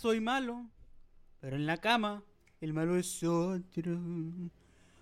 Soy malo, pero en la cama el malo es otro.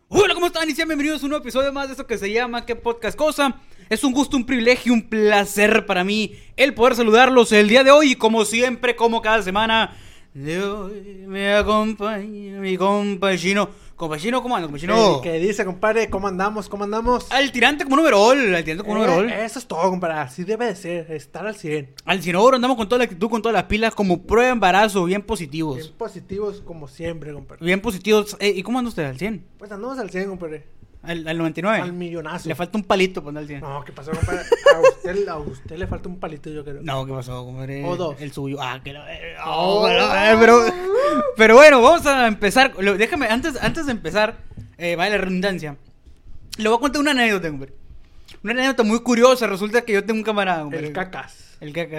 Hola, ¿cómo están? Y sean bienvenidos a un nuevo episodio más de esto que se llama ¿Qué podcast cosa? Es un gusto, un privilegio, un placer para mí el poder saludarlos el día de hoy y como siempre, como cada semana de hoy me acompaña mi compañero. Compañero, ¿cómo anda, compañero? ¿Qué dice, compadre? ¿Cómo andamos? ¿Cómo andamos? Al tirante como un overall, al tirante como un Eh, overall. eso es todo, compadre. Así debe de ser, estar al 100. Al Cinobro andamos con toda la actitud, con todas las pilas, como prueba de embarazo, bien positivos. Bien positivos como siempre, compadre. Bien positivos. Eh, ¿Y cómo anda usted? ¿Al 100? Pues andamos al 100, compadre. ¿Al, al 99? Al millonazo. Le falta un palito andar al 100. No, ¿qué pasó, compadre? A usted, a usted le falta un palito, yo creo. No, ¿qué pasó, compadre? O dos. El suyo. Ah, que eh, Oh. pero, pero bueno, vamos a empezar. Lo- Déjame, antes, antes de empezar, eh, vaya la redundancia. Le voy a contar una anécdota, compadre. Una anécdota muy curiosa. Resulta que yo tengo un camarada, compadre. El cacas. El caca.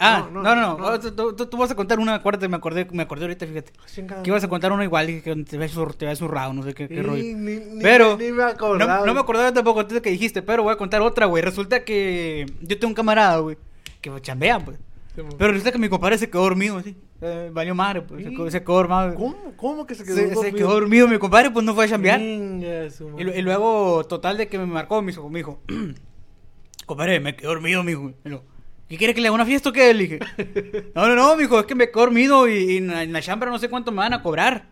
Ah, no, No, no, no, no. no. Tú, tú- tú- tú vas a contar una, acuérdate, me acordé, me acordé ahorita, fíjate. Chingada. Que ibas a contar una igual y que te zur- te zurrado, no sé qué, qué rollo. ni- ni- pero ni me acordaba. No, no me acordaba tampoco antes que dijiste, pero voy a contar otra, güey. Resulta que yo tengo un camarada, güey, que chambea, pues. Pero resulta que mi compadre se quedó dormido así. Eh, madre, pues. Se ¿Sí? quedó, se quedó dormido. ¿Cómo? ¿Cómo que se quedó Se, se dormido? quedó dormido mi compadre, pues no fue a chambear. Y, luego, total, de que me marcó, me dijo, compadre, me quedé dormido, mijo. Y lo, ¿Qué quiere que le haga una fiesta o qué? Le dije, no, no, no, mijo, es que me quedé dormido y, y en, la, chambra no sé cuánto me van a cobrar.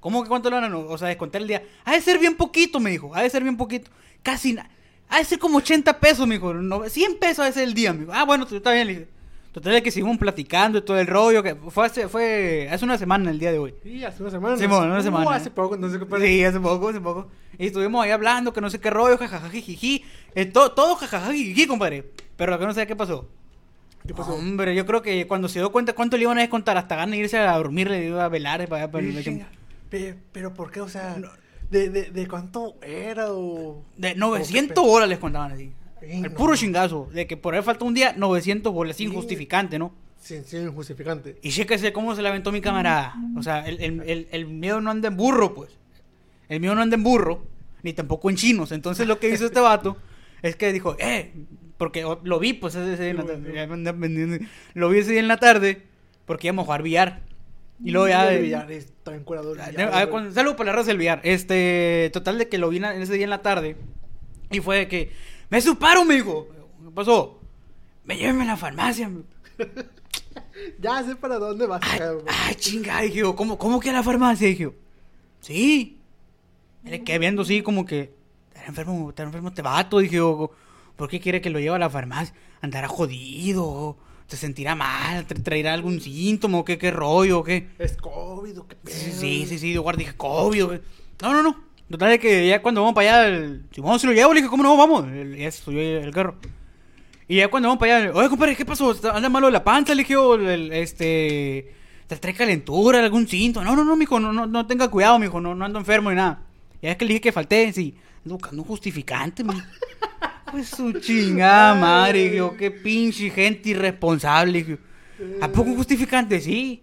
¿Cómo que cuánto le van a, no? o sea, descontar el día? Ha de ser bien poquito, me dijo, ha de ser bien poquito. Casi, na- ha de ser como 80 pesos, no, 100 pesos ha de ser el día, me dijo. Ah, bueno, está bien, le dije. Total, de que seguimos platicando y todo el rollo, que fue hace, fue hace una semana el día de hoy. Sí, hace una semana. Simón, una Uh, semana. hace poco, entonces, compadre. Sí, hace poco, hace poco. Y estuvimos ahí hablando, que no sé qué rollo, jajaja, jiji. Eh, todo, todo jajaja, jiji, compadre. Pero lo que no sé qué pasó. ¿Qué pasó? Hombre, yo creo que cuando se dio cuenta cuánto le iban a descontar, hasta ganas de irse a dormir, le iba a velar para para Sí, el- Pero, ¿por qué? O sea, ¿de, de, de cuánto era o...? De o 900 qué bolas les contaban así. Sí, el no, puro no. chingazo. De que por ahí falta un día, 900 bolas, sin Sí. justificante, ¿no? Sin, sin justificante. Y chéquese cómo se le aventó mi camarada. O sea, el, el, el, el mío no anda en burro, pues. El mío no anda en burro, ni tampoco en chinos. Entonces lo que hizo este vato es que dijo, eh, porque lo vi, pues ese día en la tarde. Lo vi ese día en la tarde, porque íbamos a jugar billar. Y luego ya. El billar cuando- Saludos para la raza del billar. Este, total de que lo vi en ese día en la tarde. Y fue de que, me suparo, me dijo. ¿Qué pasó? Me llévenme a la farmacia. Ya sé para dónde vas. Ay, chinga, dije yo, ¿cómo, ¿cómo que a la farmacia? Dije sí. Me le quedé viendo así como que, enfermo, está enfermo este vato, dije yo, ¿por qué quiere que lo lleve a la farmacia? Andará jodido, se sentirá mal, tra- traerá algún síntoma, o qué, qué rollo, o qué. Es COVID o qué pedo. Sí, sí, sí, sí, yo guardé, dije, COVID, qué. No, no, no. Total de que ya cuando vamos para allá, el, si vamos, si lo llevo, le dije, ¿cómo no vamos? Ya se subió el carro. Y ya cuando vamos para allá, oye, compadre, ¿qué pasó? ¿Está- ¿Anda malo de la panza? Le dije, o el- este. ¿Te trae calentura, algún síntoma? No, no, no, mijo, no, no, no tenga cuidado, mijo, no, no ando enfermo ni nada. Ya es que le dije que falté, sí. Ando buscando un justificante, mijo. Pues su chingada madre, qué pinche gente irresponsable, dije. ¿A poco un justificante? Sí.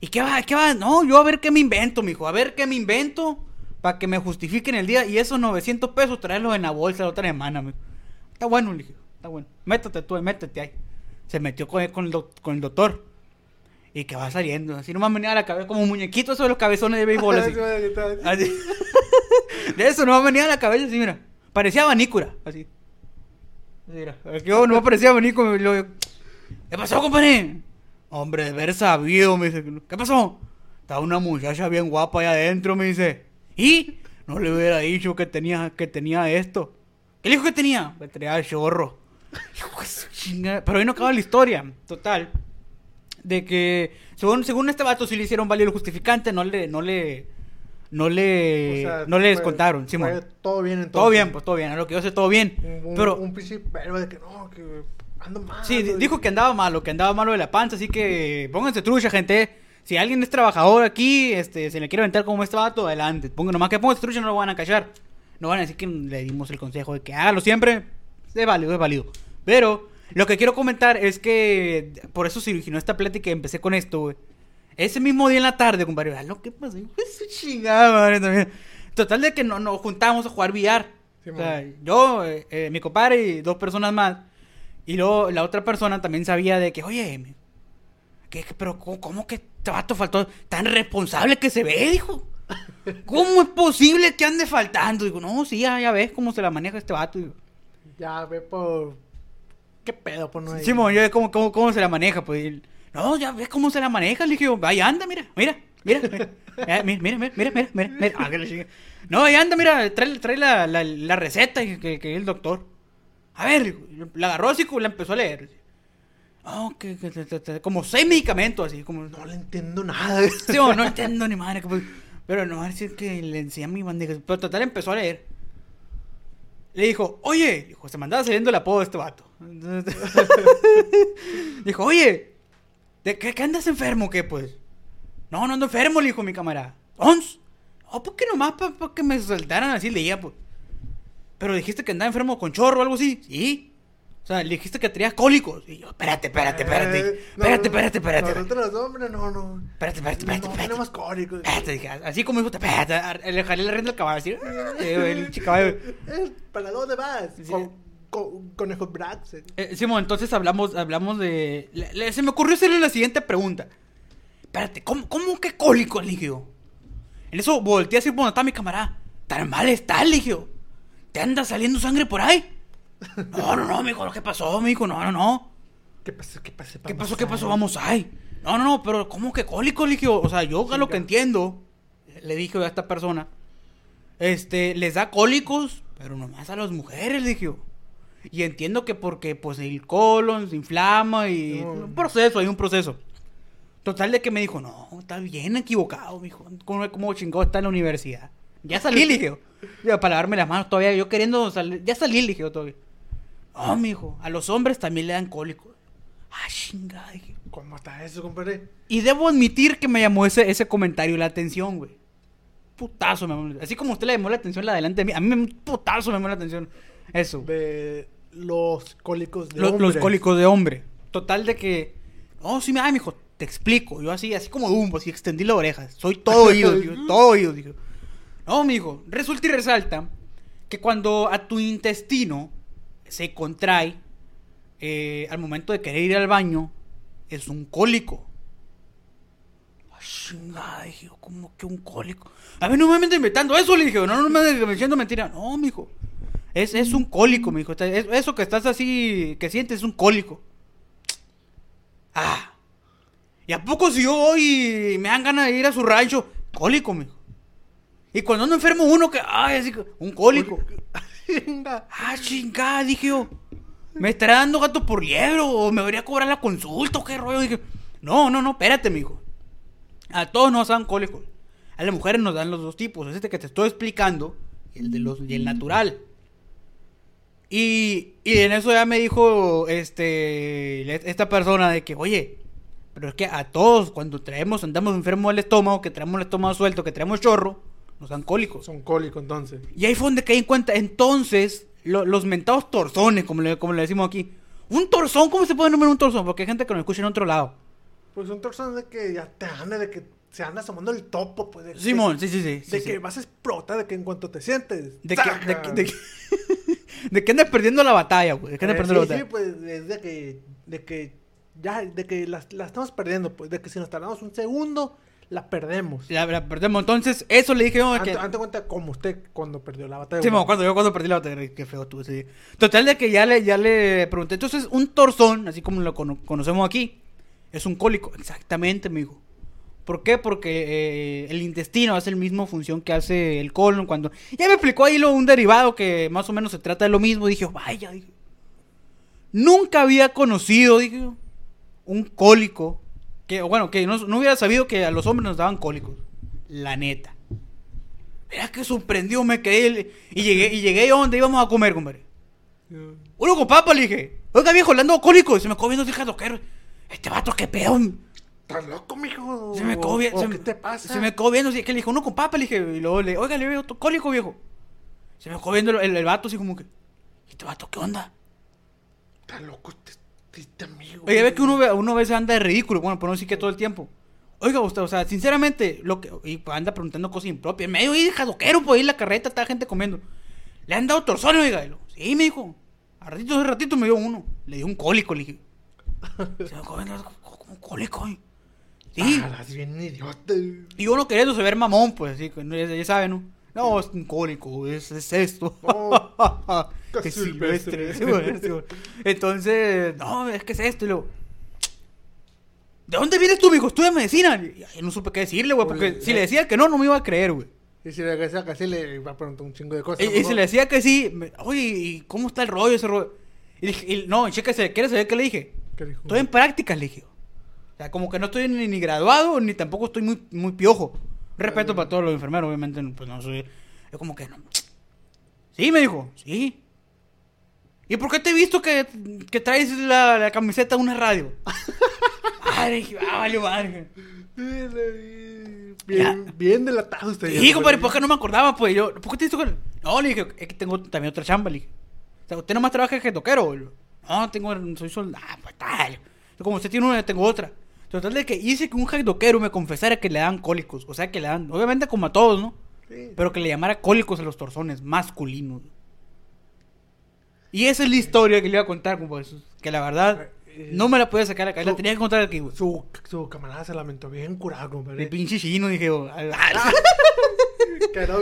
¿Y qué va? ¿Qué va? No, yo a ver qué me invento, mijo. A ver qué me invento para que me justifiquen el día. Y esos 900 pesos traerlos en la bolsa la otra semana, mijo. Está bueno, le dije. Está bueno. Métete tú, métete ahí. Se metió con, con el, con el doctor. Y que va saliendo. Así nomás venía a la cabeza como un muñequito esos de los cabezones de béisbol. Así. Así. De eso nomás venía a la cabeza así, mira. Parecía abanícula. Así. Mira. Yo no parecía abanico. y luego, ¿Qué pasó, compadre? Hombre, de haber sabido, me dice. ¿Qué pasó? Estaba una muchacha bien guapa allá adentro, me dice. Y no le hubiera dicho que tenía, que tenía esto. ¿Qué le dijo que tenía? Que tenía chorro. Pero ahí no acaba la historia. Total. De que, según, según este vato, sí le hicieron válido el justificante, no le, no le, no le, O sea, no le descontaron. Simón. todo bien entonces. Todo bien, pues todo bien, a lo que yo sé, todo bien. Un, un, Pero, un verbo de que no, que ando mal. sí, ando- dijo que andaba malo, que andaba malo de la panza, así que pónganse trucha, gente. Si alguien es trabajador aquí, este, se le quiere aventar como este vato, adelante. Pongan nomás que pónganse trucha, no lo van a callar. No van a decir que le dimos el consejo de que hágalo siempre. Es válido, es válido. Pero, lo que quiero comentar es que, por eso se originó esta plática y empecé con esto, güey. Ese mismo día en la tarde, compadre, vean lo que pasó, su chingada madre también. Total de que no- nos juntamos a jugar billar. Sí, o sea, yo, eh, eh, mi compadre y dos personas más. Y luego la otra persona también sabía de que, oye, ¿qué, qué- pero cómo, cómo que este vato faltó? Tan responsable que se ve, dijo. ¿Cómo es posible que ande faltando? Digo, no, sí, ya, ya ves cómo se la maneja este vato. Digo, Ya ve por. ¿Qué pedo por no? Simón, yo cómo, cómo, cómo se la maneja, pues. y no, ya ves cómo se la maneja. Le dije, ahí anda, mira, mira, mira, mira, Eh, mira, mira, mira, mira, mira, mira, mira. Ah. No, ahí anda, mira, trae, trae la, la, la receta que, que, el doctor. A ver, la agarró así, como la empezó a leer. Oh, que, que- que- como seis medicamentos, así, como... No le entiendo nada. Sí, no entiendo ni madre. pues, Pero no, es decir que le enseñé a mi bandeja. Pero total empezó a leer. Le dijo, oye, dijo, se me andaba saliendo el apodo de este vato. dijo, oye, ¿de qué, qué andas enfermo o qué, pues? No, no ando enfermo, le dijo mi camarada. ¿Ons? Oh, ¿por qué nomás? Para que me soltaran así, leía, pues. Pero dijiste que andaba enfermo con chorro o algo así. Sí. O sea, le dijiste que tenías cólicos. Y yo, espérate, espérate, espérate. Eh, no, Espérate, espérate, espérate. Nosotros los hombres, no, no. Espérate, espérate, espérate, No espérate. tenemos cólicos. Espérate, dije, así como dijo, espérate, le jalé la rienda al caballo, así, eh, el caballo. ¿Para dónde vas? Sí. Con, con, conejos Brax. eh. Eh, Simón, entonces hablamos, hablamos de... le- le- se me ocurrió hacerle la siguiente pregunta. Espérate, ¿cómo, cómo que cólico, yo? En eso volteé así, bueno, está mi camarada. Tan mal está, yo. ¿Te anda saliendo sangre por ahí? No, no, no, mijo, ¿qué pasó, mijo? No, no, no. ¿Qué pasó? ¿Qué pasó? ¿Qué pasó? ¿Qué pasó? Vamos ahí. No, no, no, pero ¿cómo que cólico? Yo? o sea, yo a lo que entiendo, le dije a esta persona, este, les da cólicos, pero nomás a las mujeres, yo. Y entiendo que porque, pues, el colon se inflama y No. un proceso, hay un proceso. Total de que me dijo, no, está bien equivocado, mijo. ¿Cómo, cómo chingado está en la universidad? Ya salí, le dije. para lavarme las manos todavía, yo queriendo salir, ya salí, le dije todavía. No, mijo, a los hombres también le dan cólicos. Ah, chingada, dije. ¿Cómo está eso, compadre? Y debo admitir que me llamó ese, ese comentario la atención, güey. Putazo me llamó. Así como usted le llamó la atención la delante de mí, a mí me putazo me llamó la atención. Eso. De los cólicos de Los, los hombres. cólicos de hombre. Total de que. No, sí, me ah, mijo, te explico. Yo así, así como Dumbo, así extendí la oreja. Soy todo oído, tío, todo oído, dijo. No, mijo, resulta y resalta que cuando a tu intestino se contrae eh, al momento de querer ir al baño, es un cólico. Ah, chingada, dije ¿cómo que un cólico? A ver, no me andes inventando eso, le dije, no, no me andes diciendo mentira. No, mijo, es, es un cólico, mijo. Está- es- Eso que estás así, que sientes es un cólico. Ah. ¿Y a poco si yo voy y me dan ganas de ir a su rancho? Cólico, mijo. Y cuando ando enfermo uno que, ay, así un cólico. Ah, chingada, dije yo. ¿Me estará dando gato por liebre o me debería cobrar la consulta o qué rollo? Dije, no, no, no, espérate, mijo. A todos nos dan cólicos. A las mujeres nos dan los dos tipos. Es este que te estoy explicando y el, de los, y el natural. Y, y en eso ya me dijo este esta persona de que, oye, pero es que a todos cuando traemos, andamos enfermos del estómago, que traemos el estómago suelto, que traemos chorro, nos dan cólicos. Son cólicos, entonces. Y ahí fue donde caí en cuenta. Entonces, lo- los mentados torzones, como le, como le decimos aquí. Un torzón, ¿cómo se puede nombrar un torzón? Porque hay gente que nos escucha en otro lado. Pues son personas de que ya te anda, de que se anda asomando el topo, pues. De Simón, sí, sí, sí. sí, De sí. que vas a explotar, de que en cuanto te sientes. De que, de, que- de que- andas perdiendo la batalla, güey. De que andas Eh, perdiendo sí, la sí, pues es de que, de que ya, de que la, la estamos perdiendo, pues, de que si nos tardamos un segundo, la perdemos. La, la perdemos. Entonces, eso le dije yo. Ante, Que, ante cuenta como usted cuando perdió la batalla. Sí, cuando yo cuando perdí la batalla, qué feo ese día. Total de que ya le, ya le pregunté. Entonces, un torzón, así como lo cono- conocemos aquí, es un cólico. Exactamente, me dijo. ¿Por qué? Porque eh, el intestino hace la misma función que hace el colon cuando... Ya me explicó ahí lo, un derivado que más o menos se trata de lo mismo. Dije, vaya, dije. Nunca había conocido, dije, un cólico. Que, bueno, que no, no hubiera sabido que a los hombres nos daban cólicos. La neta. Mira que sorprendió, me quedé. Y llegué, y llegué a donde íbamos a comer, compadre. Uno con papa, le dije. Oiga, viejo, le ando cólico. Y se me viendo, dije, "Doquero, Este vato, qué pedo. ¿Estás loco, mijo? Se me quedó bien- ¿O se ¿Qué me- te pasa? Se me quedó viendo, así que le dijo, uno con papa, le dije, y luego le oiga, le veo otro cólico, viejo. Se me quedó viendo el, el- el vato así como que, ¿y este vato qué onda? ¿Estás loco este, este amigo? Oye, ve que uno, ve- uno a veces anda de ridículo, bueno, por no decir que todo el tiempo. Oiga, usted, o sea, sinceramente, lo que, y anda preguntando cosas impropias. En medio ahí, jadoquero, pues ahí en la carreta, está gente comiendo. Le han dado torsones, oiga. Y lo, sí, me dijo. A ratito, hace ratito me dio uno. Le dio un cólico, le dije. Se me viendo como un cólico, eh. Sí. Ah, bien idiota. Y uno queriéndose ver mamón, pues, así, ya, saben, ¿no? No, es un cólico, es, es esto. No, silvestre. silvestre. Entonces, no, es que es esto. Y luego, ¿de dónde vienes tú, mijo? Estudia medicina. Y no supe qué decirle, güey, porque si le decía que no, no me iba a creer, güey. Y si le decía que sí, le iba a preguntar un chingo de cosas. Y, y si le decía que sí, me- oye, ¿y cómo está el rollo ese rollo? Y dije, y- no, chéquese, ¿quieres saber qué le dije? ¿Qué dijo? Estoy en prácticas, le dije. O sea, como que no estoy ni, ni graduado, ni tampoco estoy muy, muy piojo. Respeto para todos los enfermeros, obviamente, pues no soy. Es como que no. Sí, me dijo, sí. ¿Y por qué te he visto que, que traes la, la camiseta de una radio? madre, dije, ah, vale, madre. Bien, bien delatado usted. Sí, compadre, ¿por qué no me acordaba? Pues yo, ¿por qué te hizo con.? No, le dije, es que tengo también otra chamba, le dije. O sea, ¿usted nomás trabaja que toquero? Yo, No, tengo, soy soldado. Ah, pues tal. Como usted tiene una, tengo otra. Total de que hice que un doquero me confesara que le dan cólicos. O sea, que le dan, obviamente como a todos, ¿no? Sí. Pero que le llamara cólicos a los torsones masculinos. Y esa es la historia que le iba a contar, compadre. Que la verdad, Eh, no me la podía sacar a la cabeza. La su- tenía que contar aquí, güey. Su, su camarada se lamentó bien curado, De compadre. pinche chino, dije, yo, "Al- Que no,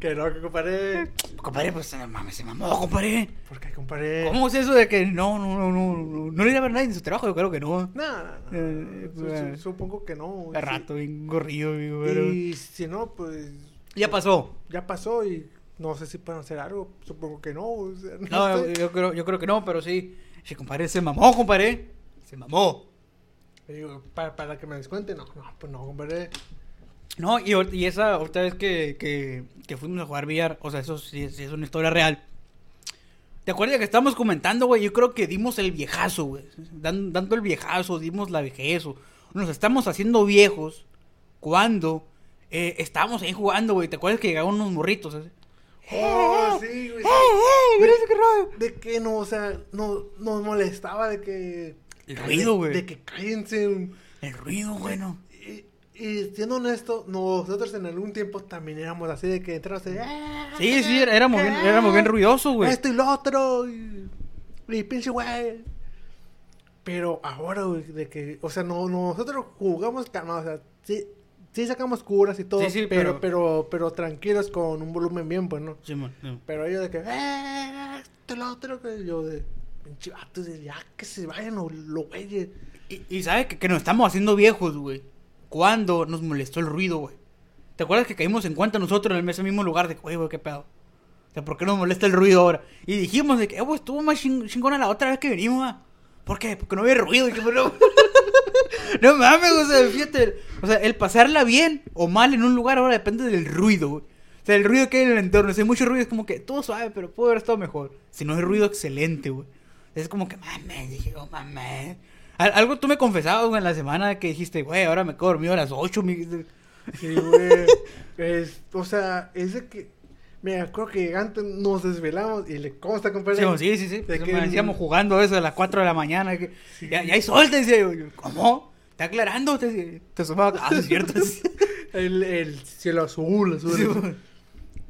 que no, que compadre. compadre, pues, eh, mames, se mamó, compadre. ¿Por qué, compadre? ¿Cómo es eso de que no, no, no, no, no, no le iba a ver nadie en su trabajo? Yo creo que no. No, no, no. Eh, su- supongo que no. De rato, bien gorrillo, digo, pero... Y si no, pues Ya pasó. ya pasó y no sé si pueden hacer algo. Supongo que no. o sea, no No, yo, sé. yo creo, yo creo que no, pero sí. Sí, compadre, se mamó, compadre. Se mamó. Digo, para, para que me descuente, no, no, pues no, compadre. No, y, y esa otra vez que, que, que fuimos a jugar billar, o sea, eso sí, es una historia real. ¿Te acuerdas que estábamos comentando, güey? Yo creo que dimos el viejazo, güey. Dan- dando el viejazo, dimos la vejez. o- Nos estamos haciendo viejos cuando eh, estábamos ahí jugando, güey. ¿Te acuerdas que llegaban unos morritos? así? Oh, sí, güey. ¡Eh, eh! ¿Qué es ese rollo? De que no, o sea, no, nos molestaba de que. El ruido, güey. De que cállense. El ruido, bueno. Y, siendo honesto, nosotros en algún tiempo también éramos así de que entramos de. Sí, sí, era- éramos bien, éramos bien ruidosos, güey. Esto y lo otro. Y, y pinche güey. Pero ahora, güey, de que. O sea, no, nosotros jugamos calmados. O sea, sí, sí sacamos curas y todo. Sí, sí, pero, pero- pero, pero, tranquilos con un volumen bien, pues, ¿no? Sí, man, no. Pero ellos de que, eh, esto y lo otro, que yo de, pinche vatos, de ya que se vayan los lo güeyes. Y, y sabes que, que nos estamos haciendo viejos, güey. Cuando nos molestó el ruido, güey. ¿Te acuerdas que caímos en cuenta nosotros en ese mismo lugar? De, güey, güey, qué pedo. O sea, ¿por qué nos molesta el ruido ahora? Y dijimos de que, eh, güey, estuvo más ching- chingona la otra vez que venimos, ah. ¿Por qué? Porque no había ruido. Pero... no mames, o sea, fíjate. O sea, el pasarla bien o mal en un lugar ahora depende del ruido, güey. O sea, el ruido que hay en el entorno. Si hay mucho ruido es como que todo suave, pero pudo haber estado mejor. Si no hay ruido, excelente, güey. Es como que, mames, dije, oh, mames. Al- Algo tú me confesabas, güey, en la semana que dijiste, güey, ahora me quedo dormido a las 8. Mi... Sí, güey. es, o sea, es de que, me acuerdo que antes nos desvelamos y le consta, compadre. Sí, sí, sí. sí. de que- Decíamos jugando eso a las 4 de la mañana. Que, ya, ya hay sol, te decía yo. ¿Cómo? ¿Está aclarando? Te, te sumaba. Ah, sí, es cierto. sí, El, el cielo azul, azul.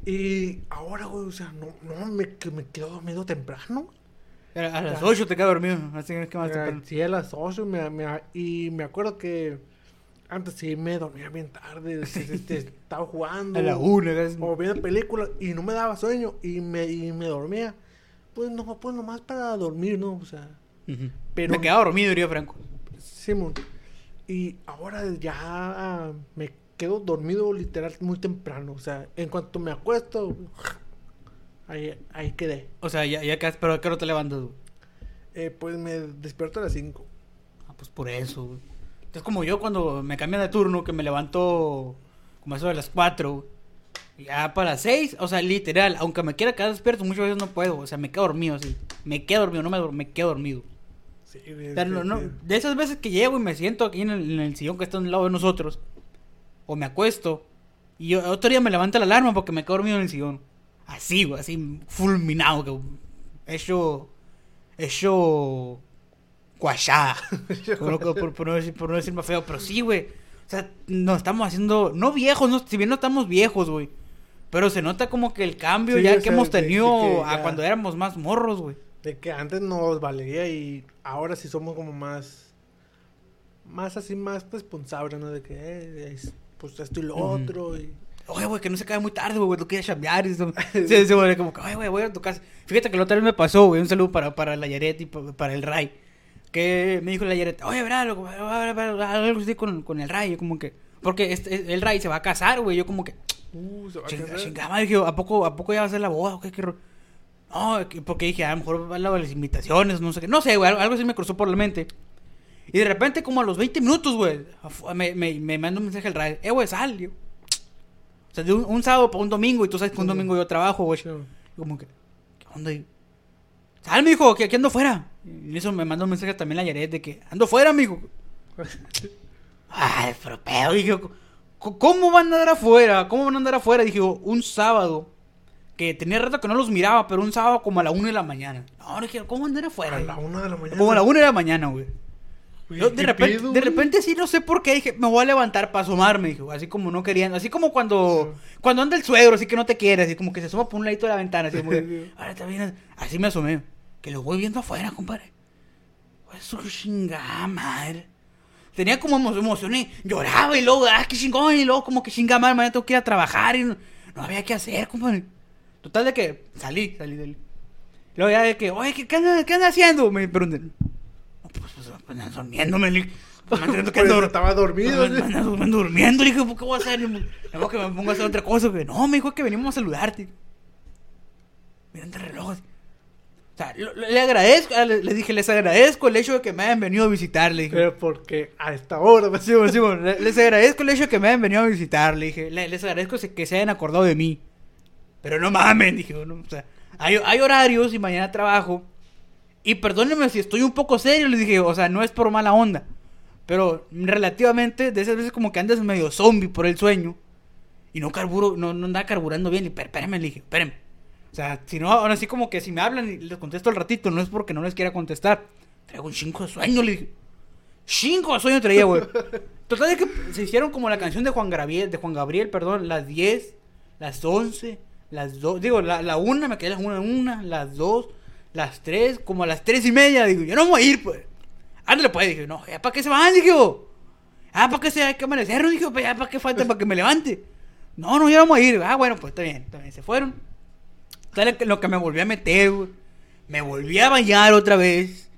Sí, y ahora, güey, o sea, no, no, me, me quedo dormido temprano. A las 8 te quedas dormido. Así que más temprano. Sí, a las 8 me, me- y me acuerdo que antes sí me dormía bien tarde, este, estaba jugando. A la 1. O viendo películas y no me daba sueño y me, y me dormía. Pues no, pues nomás para dormir, ¿no? O sea, pero- Me quedaba dormido, diría Franco. Simón. Y ahora ya me quedo dormido literal muy temprano. O sea, en cuanto me acuesto, ahí, ahí quedé. O sea, ya, ya quedas, pero ¿a qué hora te levantas, güey? Eh, pues me despierto a las 5. Ah, pues por eso, güey. Es como yo cuando me cambian de turno, que me levanto como eso de las 4, ya para las 6, o sea, literal, aunque me quiera quedar despierto, muchas veces no puedo, o sea, me quedo dormido, así. Me quedo dormido, no me, duermo, me quedo dormido. Sí, O sea, no- no- de esas veces que llego y me siento aquí en el, en el sillón que está al lado de nosotros, o me acuesto, y yo, otro día me levanta la alarma porque me quedo dormido en el sillón. Así, güey, así fulminado, que hecho, hecho por, por- por- no decir, por no decir más feo, pero sí, güey. O sea, nos estamos haciendo, no viejos, no, si bien no estamos viejos, güey. Pero se nota como que el cambio Sí, ya que sea, hemos de- de tenido que a ya- cuando éramos más morros, güey. De que antes nos valería y ahora sí somos como más. Más así, más responsables, ¿no? De que, eh, es, pues esto y lo otro. Y... Oye, güey, que no se cae muy tarde, güey, tú quieres chambear. Y eso. sí, sí, güey, como que, oye, güey, voy a tu casa. Fíjate que la otra vez me pasó, güey, un saludo para, para la Yaret y pa- para el Ray. Que me dijo la Yaret, oye, verá, loco, algo así con, con el Ray. Yo como que, porque este, el Ray se va a casar, güey. Yo como que, Uh, se va a chinga, casar. chingada, madre, dije, ¿a poco, ¿a poco ya va a ser la boda? o qué? ¿Qué ro-?" No, que- porque dije, a lo mejor va a las invitaciones, no sé qué. No sé, güey, algo, así me cruzó por la mente. Y de repente, como a los 20 minutos, güey, me, me, me manda un mensaje el Ray, eh, güey, sal, yo. O sea, de un, un sábado para un domingo, y tú sabes que un domingo yo trabajo, güey. Como que, ¿qué onda? Y, Sal, mijo, que aquí ando fuera. Y eso me mandó un mensaje también la Yaret de que ando fuera, mijo. Ay, pero pedo, dije, "¿Cómo- ¿cómo van a andar afuera? ¿Cómo van a andar afuera? Dije, un sábado, que tenía rato que no los miraba, pero un sábado como a la una de la mañana. No, dije, ¿cómo andar afuera? A la una de la mañana. Como a la una de la mañana, güey. Yo de ¿qué repente, pedo, de güey? repente sí no sé por qué dije, me voy a levantar para asomarme, dijo, así como no querían, así como cuando cuando anda el suegro, así que no te quiere, así como que se asoma por un ladito de la ventana, así como que, ahora así me asomé, que lo voy viendo afuera, compadre. Su chingada madre. Tenía como emo- emociones, lloraba y luego, ah, qué chingón, y luego como que chingada madre, mañana tengo que ir a trabajar y no, no había que hacer, compadre. Total de que salí, salí, salí. Luego ya de que, oye, ¿qué, qué anda, qué anda haciendo? Me preguntan. No, pues, durmiéndome, le dije. Me estaba dormido, Me, me me ando durmiendo, le dije, ¿por qué voy a hacer? Luego que me pongo a hacer otra cosa. No, me dijo que venimos a saludarte. Miren el reloj. O sea, le agradezco, le, le dije, les agradezco el hecho de que me hayan venido a visitar, le dije. Pero porque a esta hora, Sí, bueno, sí, bueno, le- Les agradezco el hecho de que me hayan venido a visitar. Le dije, le- les agradezco que se hayan acordado de mí. Pero no mamen, dije, bueno, o sea, hay, hay horarios y mañana trabajo. Y perdónenme si estoy un poco serio, les dije, o sea, no es por mala onda. Pero relativamente, de esas veces como que andas medio zombie por el sueño. Y no carburo, no, no anda carburando bien. Y "Espé- espérenme, le dije, espérenme. O sea, si no, ahora sí como que si me hablan y les contesto al ratito, no es porque no les quiera contestar. Traigo un chingo de sueño, le dije. Cinco de sueño traía, güey. Total de que se hicieron como la canción de Juan Gabriel, de Juan Gabriel, perdón, las 10, las 11, las 2, digo, la, la 1, me quedé las 1 una, las 2, las 3, como a las 3 y media, digo, yo no voy a ir, pues. Ándale, pues, dije, no, ya para qué se van, dije. Ah, para qué se hay que amanecer, dije, pues ya para qué falta para que me levante. No, no, ya vamos a ir. Ah, bueno, pues está bien, está bien, se fueron. Tal lo que me volví a meter, güey. Me volví a bañar otra vez.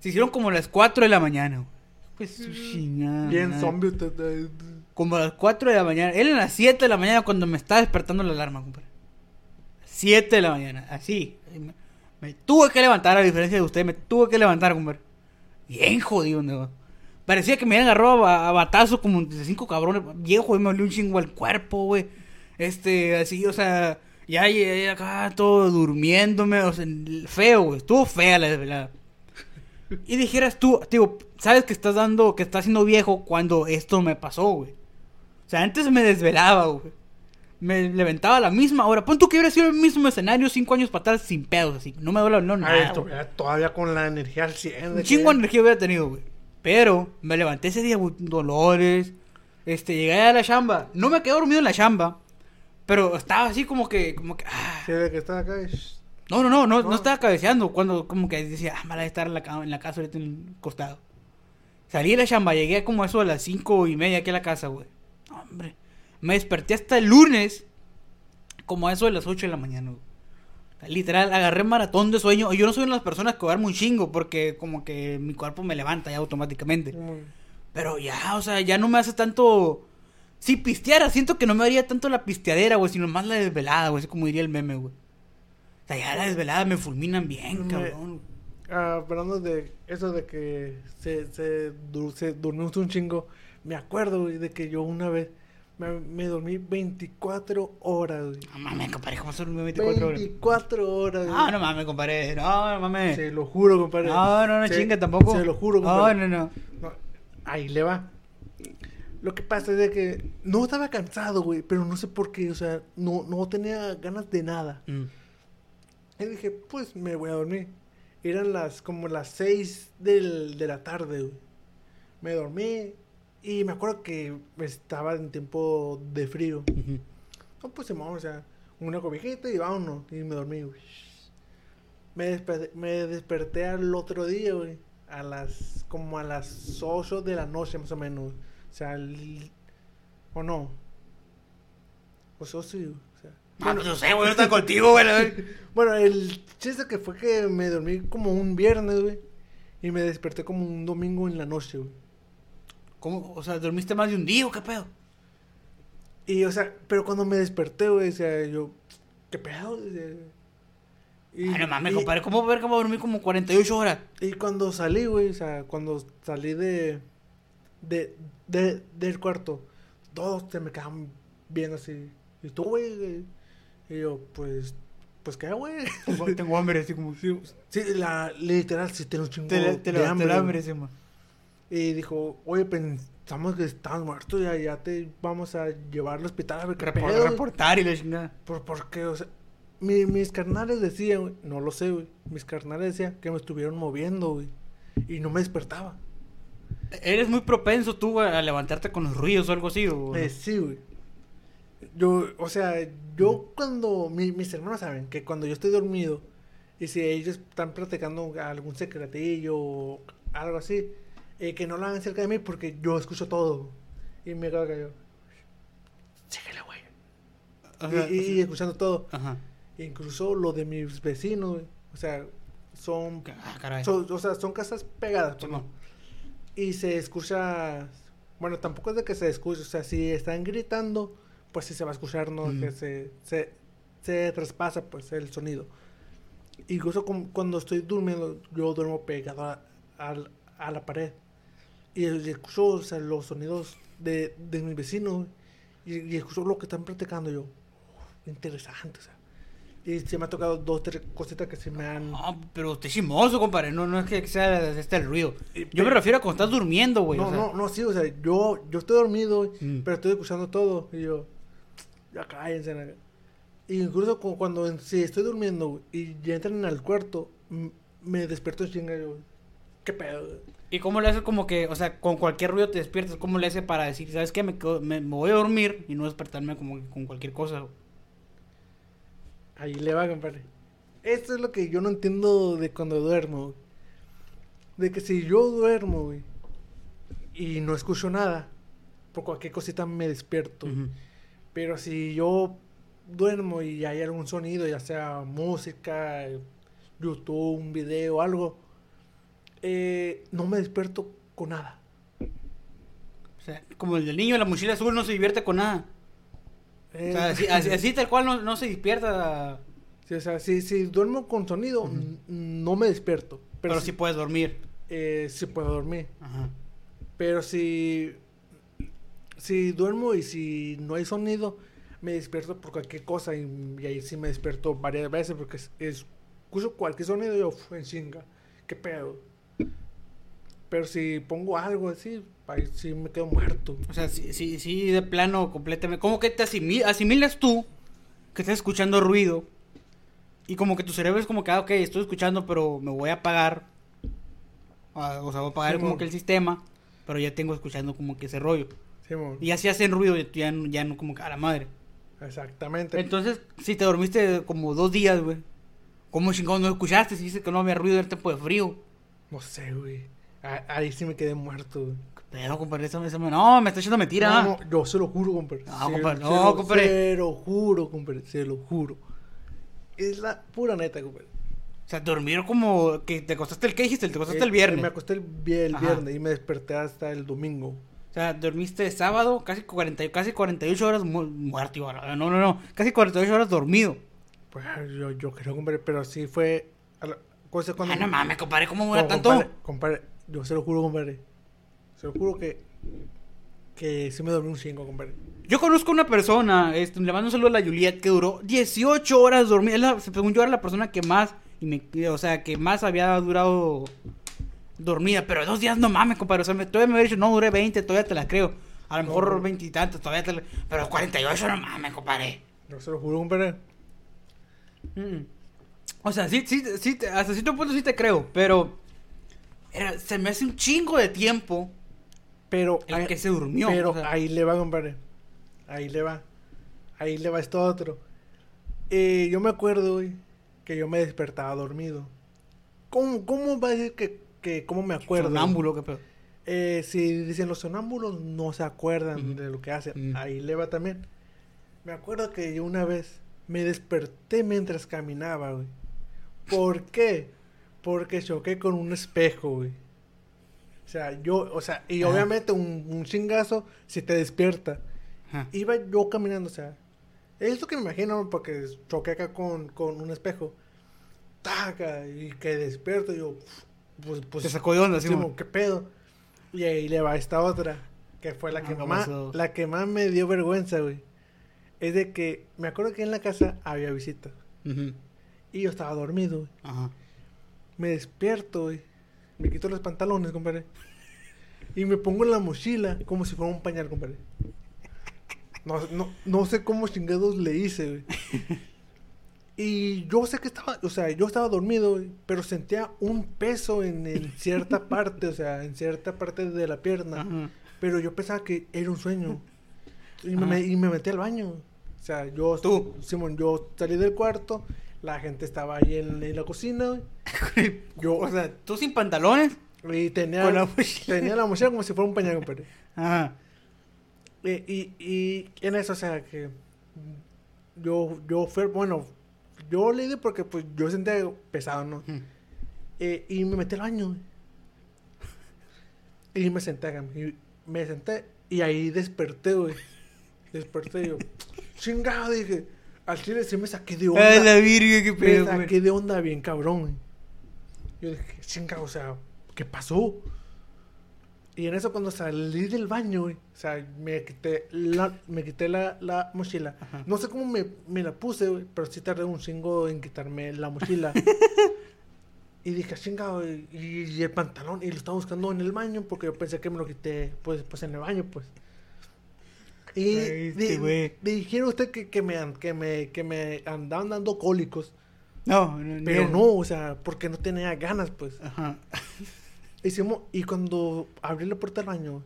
Se hicieron como las 4 de la mañana, güey. Pues su chingada. bien zombie usted. eh, Como a las 4 de la mañana. Él a las 7 de la mañana cuando me estaba despertando la alarma, compadre. 7 de la mañana, así. Me, tuve que levantar, a diferencia de usted, me tuve que levantar, compadre. Bien jodido, ¿no? Parecía que me habían agarrado a, a batazo como cinco cabrones. Bien jodido, me olió un chingo al cuerpo, güey. Este, así, o sea, ya llegué acá todo durmiéndome, o sea, feo, güey. Estuvo fea la desvelada. Y dijeras tú, digo, sabes que estás dando, que estás siendo viejo cuando esto me pasó, güey. O sea, antes me desvelaba, güey. Me levantaba a la misma hora. Pon tú que hubiera sido el mismo escenario cinco años para atrás sin pedos, así. No me duele no, Ah, nada. esto, ya todavía con la energía al 100. de Un chingo de que- energía hubiera tenido, güey. Pero me levanté ese día, güey, dolores. Este, llegué a la chamba. No me quedé dormido en la chamba. Pero estaba así como que, como que, ah. Sí, de que está acá. shh. No, no, no, no, no estaba cabeceando. Cuando como que decía, ah, mala de estar en la, en la casa ahorita en el costado. Salí de la chamba, llegué como eso a las cinco y media aquí a la casa, güey. Hombre, me desperté hasta el lunes, como a eso de las 8 de la mañana, güey. Literal, agarré maratón de sueño. Yo no soy una de las personas que duerme un chingo, porque como que mi cuerpo me levanta ya automáticamente. Pero ya, o sea, ya no me hace tanto. Si pisteara, siento que no me haría tanto la pisteadera, güey, sino más la desvelada, güey, así como diría el meme, güey. O sea, ya la desvelada me fulminan bien, Me- cabrón. Ah, hablando de eso de que se, se durmió un chingo, me acuerdo, güey, de que yo una vez me, me dormí 24 horas, güey. No mames, compadre, ¿cómo son 24 horas? 24 horas, güey. No, no mames, compadre. No, no mames. Se lo juro, compadre. No, no, no Se- chinga tampoco. Se lo juro, No, compadre. no, no. No, Ahí le va. Lo que pasa es de que no estaba cansado, güey, pero no sé por qué, o sea, no, no tenía ganas de nada. Mm. Y dije, pues me voy a dormir. Eran las como las 6 del, de la tarde, güey. Me dormí y me acuerdo que estaba en tiempo de frío. No, pues vamos, o sea, una cobijita y vámonos. Y me dormí, güey. Me desperté, me desperté al otro día, güey. A las, como a las 8 de la noche, más o menos. O sea, el- o no. Pues sí, güey, o sea. Ah, pues no sé, güey, no está contigo, güey. Bueno, el chiste que fue que me dormí como un viernes, güey. Y me desperté como un domingo en la noche, güey. ¿Cómo? O sea, ¿dormiste más de un día o qué pedo? Y, o sea, pero cuando me desperté, güey, o sea, yo, ¿qué pedo? O sea, y, Ay, no mames, y- compadre, ¿cómo ver cómo dormí como 48 horas? Y cuando salí, güey, o sea, cuando salí de, de, de, del cuarto, todos se me quedaban viendo así. ¿Y tú, güey? Y yo, pues, pues, ¿qué, güey? Tengo hambre, así como... Sí, sí, la, literal, sí tengo un chingo Te, la- de te, la- te hambre. la hambre, sí, ma. Y dijo, oye, pensamos que estás muerto, ya, ya te vamos a llevar al hospital a ver qué Repor- pedo. güey". reportar y la chingada. Por, porque, o sea, mi- mis carnales decían, güey, no lo sé, güey, mis carnales decían que me estuvieron moviendo, güey, y no me despertaba. ¿Eres muy propenso tú güey, a levantarte con los ruidos o algo así? Eh, sí, güey. Yo, o sea, yo cuando, mi- mis hermanos saben que cuando yo estoy dormido, y si ellos están platicando algún secretillo o algo así, eh, que no lo hagan cerca de mí porque yo escucho todo. Y me quedo callado. Síguele, güey. Ajá, Y, y- escuchando todo. Ajá. Incluso lo de mis vecinos. O sea, son, Ah, son- o sea, son casas pegadas, pues. ¿no? Y se escucha, bueno, tampoco es de que se escuche, o sea, si están gritando, pues sí se va a escuchar, ¿no? Mm. Que se, se, se traspasa, pues, el sonido. Incluso com- cuando estoy durmiendo, yo duermo pegado a, al- a la pared. Y, y escucho, o sea, los sonidos de, de mis vecinos, y, y escucho lo que están platicando yo. "Uf, interesante, o sea. Y se me ha tocado dos, tres cositas que se me han... No, pero usted es chismoso, compadre. No, no es que sea este el ruido. Y- Yo me refiero a cuando estás durmiendo, güey. no, o sea, no, no, sí, o sea, yo, yo estoy dormido, Mm. pero estoy escuchando todo. Y yo, ya cállense. Y incluso cu- cuando, si estoy durmiendo y ya entran al cuarto, me despierto y chinga yo, ¿qué pedo? ¿Y cómo le hace como que, o sea, con cualquier ruido te despiertas? ¿Cómo le hace para decir, sabes qué? Me, quedo- me, me voy a dormir y no despertarme como que con cualquier cosa. Ahí le va, compadre. Esto es lo que yo no entiendo de cuando duermo. De que si yo duermo, güey, y no escucho nada, por cualquier cosita me despierto. Pero si yo duermo y hay algún sonido, ya sea música, YouTube, un video, algo, eh, no me despierto con nada. O sea, como el del niño de la mochila azul no se divierte con nada. Eh, O sea, así, así- así tal cual no, no se despierta, sí, o sea, si, si duermo con sonido, no me despierto. pero, Pero, sí sí, puedes dormir. eh, sí puedo dormir. Ajá. Pero si, si duermo y si no hay sonido, me despierto por cualquier cosa. Y, y ahí sí me despierto varias veces porque es, es- escucho cualquier sonido y yo "Uf, en chinga. ¿Qué pedo? Pero si pongo algo así, ahí sí me quedo muerto. O sea, sí, sí, sí, de plano, completamente. ¿Cómo que te asimi- asimilas tú que estás escuchando ruido? Y como que tu cerebro es como que, ah, ok, estoy escuchando, pero me voy a apagar. Ah, o sea, voy a apagar Sí, como mo. que el sistema, pero ya tengo escuchando como que ese rollo. Simón. Y así hacen ruido, ya, ya, no- ya no como que a la madre. Exactamente. Entonces, si te dormiste como dos días, güey, ¿cómo chingón no escuchaste? Si dices que no había ruido el tiempo de frío. no sé, güey. Ahí sí me quedé muerto. Pero, compadre, eso, eso me- no, me está echando mentira. No, no, yo se lo juro, compadre. No, Se- compadre, se no, lo- compadre. Se lo juro, compadre. Se lo juro. Es la pura neta, compadre. O sea, dormir como que te acostaste el, ¿qué dijiste? Te acostaste Eh, el viernes. Me acosté el, viernes y me desperté hasta el domingo. O sea, dormiste sábado, casi 40, y- casi 48 horas mu muerto. No, no, no. Casi 48 horas dormido. Pues yo, yo creo, compadre, pero sí fue... A la, cosa cuando, Ah, no mames, compadre, ¿cómo No, muera tanto? Compadre, compadre, yo se lo juro, compadre. Se lo juro que... Que sí me dormí un chingo, compadre. Yo conozco una persona, este, le mando un saludo a la Juliet, que duró 18 horas dormida. La- Según yo, era la persona que más, y me- o sea, que más había durado dormida. Pero dos días no mames, compadre. O sea, me, todavía me hubiera dicho, no, duré 20, todavía te la creo. A lo No, mejor pero- 20 y tantos, todavía te la... Pero 48 no mames, compadre. Yo se lo juro, compadre. Mm. O sea, sí, sí, sí, hasta cierto punto sí te creo, pero era, se me hace un chingo de tiempo Pero... el ahí- que se durmió. Pero o sea. ahí le va, compadre. Ahí le va. Ahí le va esto otro. Eh, yo me acuerdo, güey, que yo me despertaba dormido. ¿Cómo, cómo va a decir que, que cómo me acuerdo? Sonámbulo, qué pedo. Eh, si dicen los sonámbulos no se acuerdan de lo que hacen. Ahí le va también. Me acuerdo que yo una vez me desperté mientras caminaba, güey. ¿Por qué? Porque choqué con un espejo, güey. O sea, yo, o sea, y Ajá. obviamente un, un chingazo si te despierta. Ajá. Iba yo caminando, o sea, es lo que me imagino porque choqué acá con, con un espejo. Taca, y que despierto, y yo, pues, pues, Te sacó de onda, Sí, sí, mo, ¿qué pedo? Y ahí le va esta otra, que fue la que, Ah, más, pasó. la que más me dio vergüenza, güey. Es de que me acuerdo que en la casa había visita. Ujú. Y yo estaba dormido, güey. Ajá. Me despierto, güey. Me quito los pantalones, compadre. Y me pongo en la mochila como si fuera un pañal, compadre. No, no, no sé cómo chingados le hice, güey. Y yo sé que estaba, o sea, yo estaba dormido, güey, pero sentía un peso en, en cierta parte, o sea, en cierta parte de la pierna. Ajá. Pero yo pensaba que era un sueño. Y me, y me metí al baño. O sea, yo... ¿Tú? Simón, yo salí del cuarto. La gente estaba ahí en, en la cocina, güey. Yo, O sea, tú sin pantalones. y tenía, la mochila. tenía la mochila como si fuera un pañal, compadre. Ajá. Y, y, y en eso, o sea, que yo, yo fui, bueno, yo le di porque pues yo sentía pesado, ¿no? Eh, y me metí al baño. Y me senté acá, y me senté y ahí desperté, güey. Desperté y yo, chingado, dije, al chile sí me saqué de onda. Ay, la virgen, qué me pedo, saqué güey. de onda bien cabrón. Yo dije, chingado, o sea, ¿qué pasó? Y en eso cuando salí del baño, güey, o sea, me quité la, me quité la, la mochila. Ajá. No sé cómo me, me la puse, güey, pero sí tardé un chingo en quitarme la mochila. y dije, chingado, y, y el pantalón, y lo estaba buscando en el baño porque yo pensé que me lo quité, pues, pues en el baño, pues. Y este güey. dijeron usted que, que, me, que, me, que me andaban dando cólicos, No, no, pero no, o sea, porque no tenía ganas, pues. Ajá. Hicimos, y cuando abrí la puerta del baño,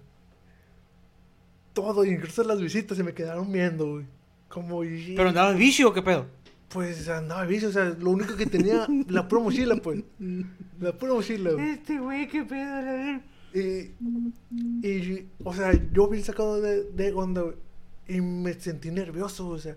todo, incluso las visitas se me quedaron viendo, güey. Como, y, Pero andabas vicio o qué pedo. pues andaba vicio, o sea, lo único que tenía, la pura mochila, pues. La pura mochila, güey. Este güey, qué pedo, la verdad. Y, y, o sea, yo bien sacado de, de onda. Y me sentí nervioso, o sea.